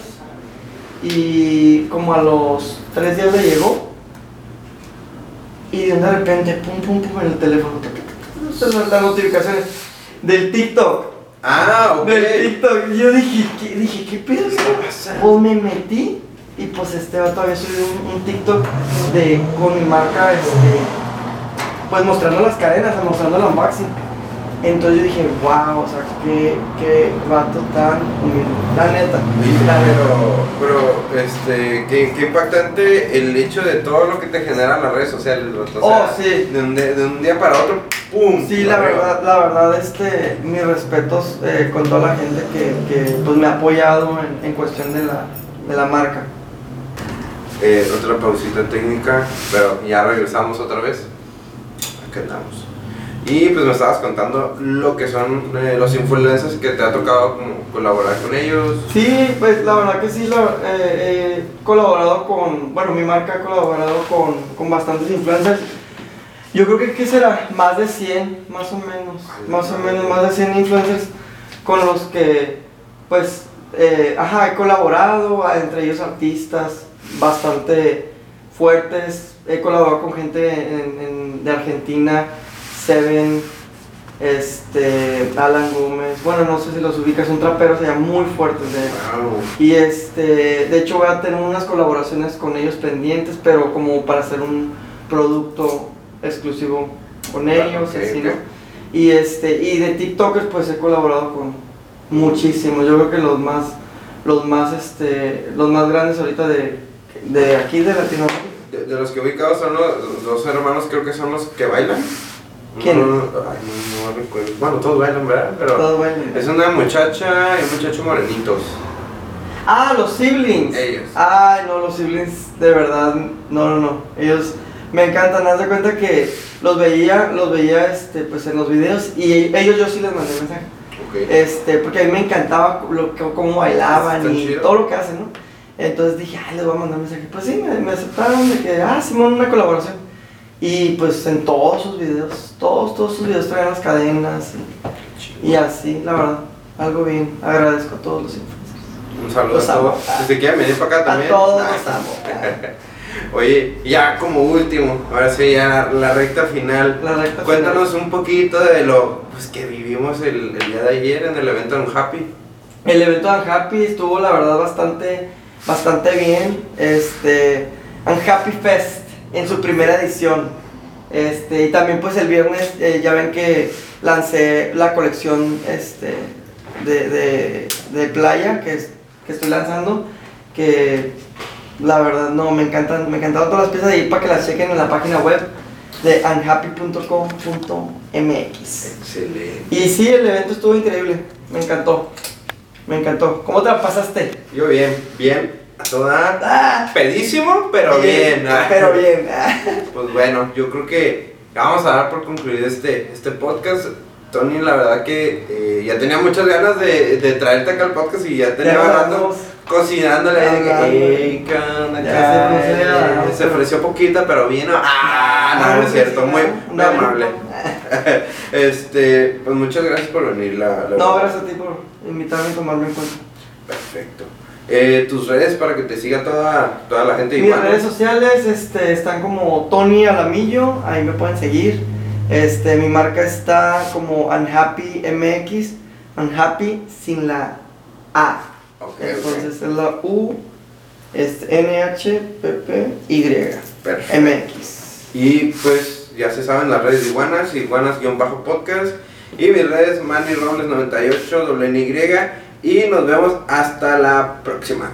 y como a los tres días le llegó y de repente, pum, pum, pum, en el teléfono, tuc, las, notificaciones del TikTok. Ah, ok. Del TikTok. Yo dije, ¿qué, dije, ¿qué pedo? Pues me metí y pues este vato había subido un, un TikTok de, con mi marca, este, pues mostrando las cadenas, mostrando el unboxing. Entonces yo dije, wow, o sea, qué, qué vato tan humilde. La neta. La. Pero, pero, este, qué, qué impactante el hecho de todo lo que te generan las redes sociales. O Oh, sea, sí. De un, de, de un día para otro, ¡pum! Sí, la arriba. verdad, la verdad, este, mis respetos eh, con toda la gente que, que, pues, me ha apoyado en, en cuestión de la, de la marca. Eh, otra pausita técnica, pero ya regresamos otra vez. Aquí andamos. Y pues me estabas contando lo que son eh, los influencers que te ha tocado como colaborar con ellos. Sí, pues la verdad que sí, la- eh, he colaborado con, bueno, mi marca ha colaborado con, con bastantes influencers. Yo creo que, ¿qué será? Más de 100, más o menos, más o menos, más de 100 influencers con los que, pues, eh, ajá, he colaborado, entre ellos artistas bastante fuertes. He colaborado con gente en- en- de Argentina, Seven, este, Alan Gómez, bueno, no sé si los ubicas, son traperos allá muy fuertes de Wow. y este, de hecho voy a tener unas colaboraciones con ellos pendientes, pero como para hacer un producto exclusivo con ellos, así. ¿no? Y este, y de TikTokers pues he colaborado con muchísimos, yo creo que los más, los más, este, los más grandes ahorita de, de aquí de Latinoamérica. De, de los que ubicados son los, los dos hermanos, creo que son los que bailan. ¿Quién? No, no, ay, no, recuerdo. Bueno, todos bailan, ¿verdad? Pero Todos bailan. es una muchacha y un muchacho morenitos. Ah, los siblings. Ellos. Ay, no, los siblings, de verdad, no, no, no. Ellos me encantan, haz de cuenta que los veía, los veía, este, pues en los videos y ellos yo sí les mandé mensaje. Ok. Este, porque a mí me encantaba lo, cómo bailaban y chido. todo lo que hacen, ¿no? Entonces dije, ay, les voy a mandar mensaje. Pues sí, me, me aceptaron de que, ah, Simón, una colaboración. Y pues en todos sus videos, todos, todos sus videos traen las cadenas y, y así, la verdad, algo bien. Agradezco a todos los influencers. Un saludo Los a todos. amo. Si se quieren venir para acá A también. todos Ah. los amo. Oye, ya como último, ahora sí, ya la recta final. La recta Cuéntanos un poquito de lo pues, que vivimos el, el día de ayer en el evento en Happy. El evento de Unhappy estuvo la verdad bastante, bastante bien. Este, Unhappy Fest en su primera edición. Este, y también pues el viernes eh, ya ven que lancé la colección este, de, de, de playa que, es- que estoy lanzando. Que la verdad no, me encantan, me encantaron todas las piezas de ahí para que las chequen en la página web de unhappy.com.mx. Excelente. Y sí, el evento estuvo increíble, me encantó, me encantó. ¿Cómo te la pasaste? Yo bien, bien, a toda. Ah, Pedísimo, pero bien. ah. Pero bien. ah. Pues bueno, yo creo que vamos a dar por concluido este, este podcast. Tony, la verdad que eh, ya tenía muchas ganas de, de traerte acá al podcast y ya tenía rato cocinándole ahí de que, Hablando. "Ey, ¿qué onda, Ya acá?" se ofreció poquita, pero vino. Ah, no, no es cierto, muy, amable. este, pues muchas gracias por venir. La, la No, gracias a ti por invitarme y tomarme en cuenta. Perfecto. Eh, tus redes para que te siga toda, toda la gente Mis redes sociales este, están como Tony Alamillo, ahí me pueden seguir. Este, mi marca está como Unhappy MX, Unhappy sin la A. Ok, ok. Entonces es la U, es NHPPY. MX. Y pues ya se saben las redes de Iguanas, Iguanas-podcast. Y mis redes, Manny Robles98, WNY. Y nos vemos hasta la próxima.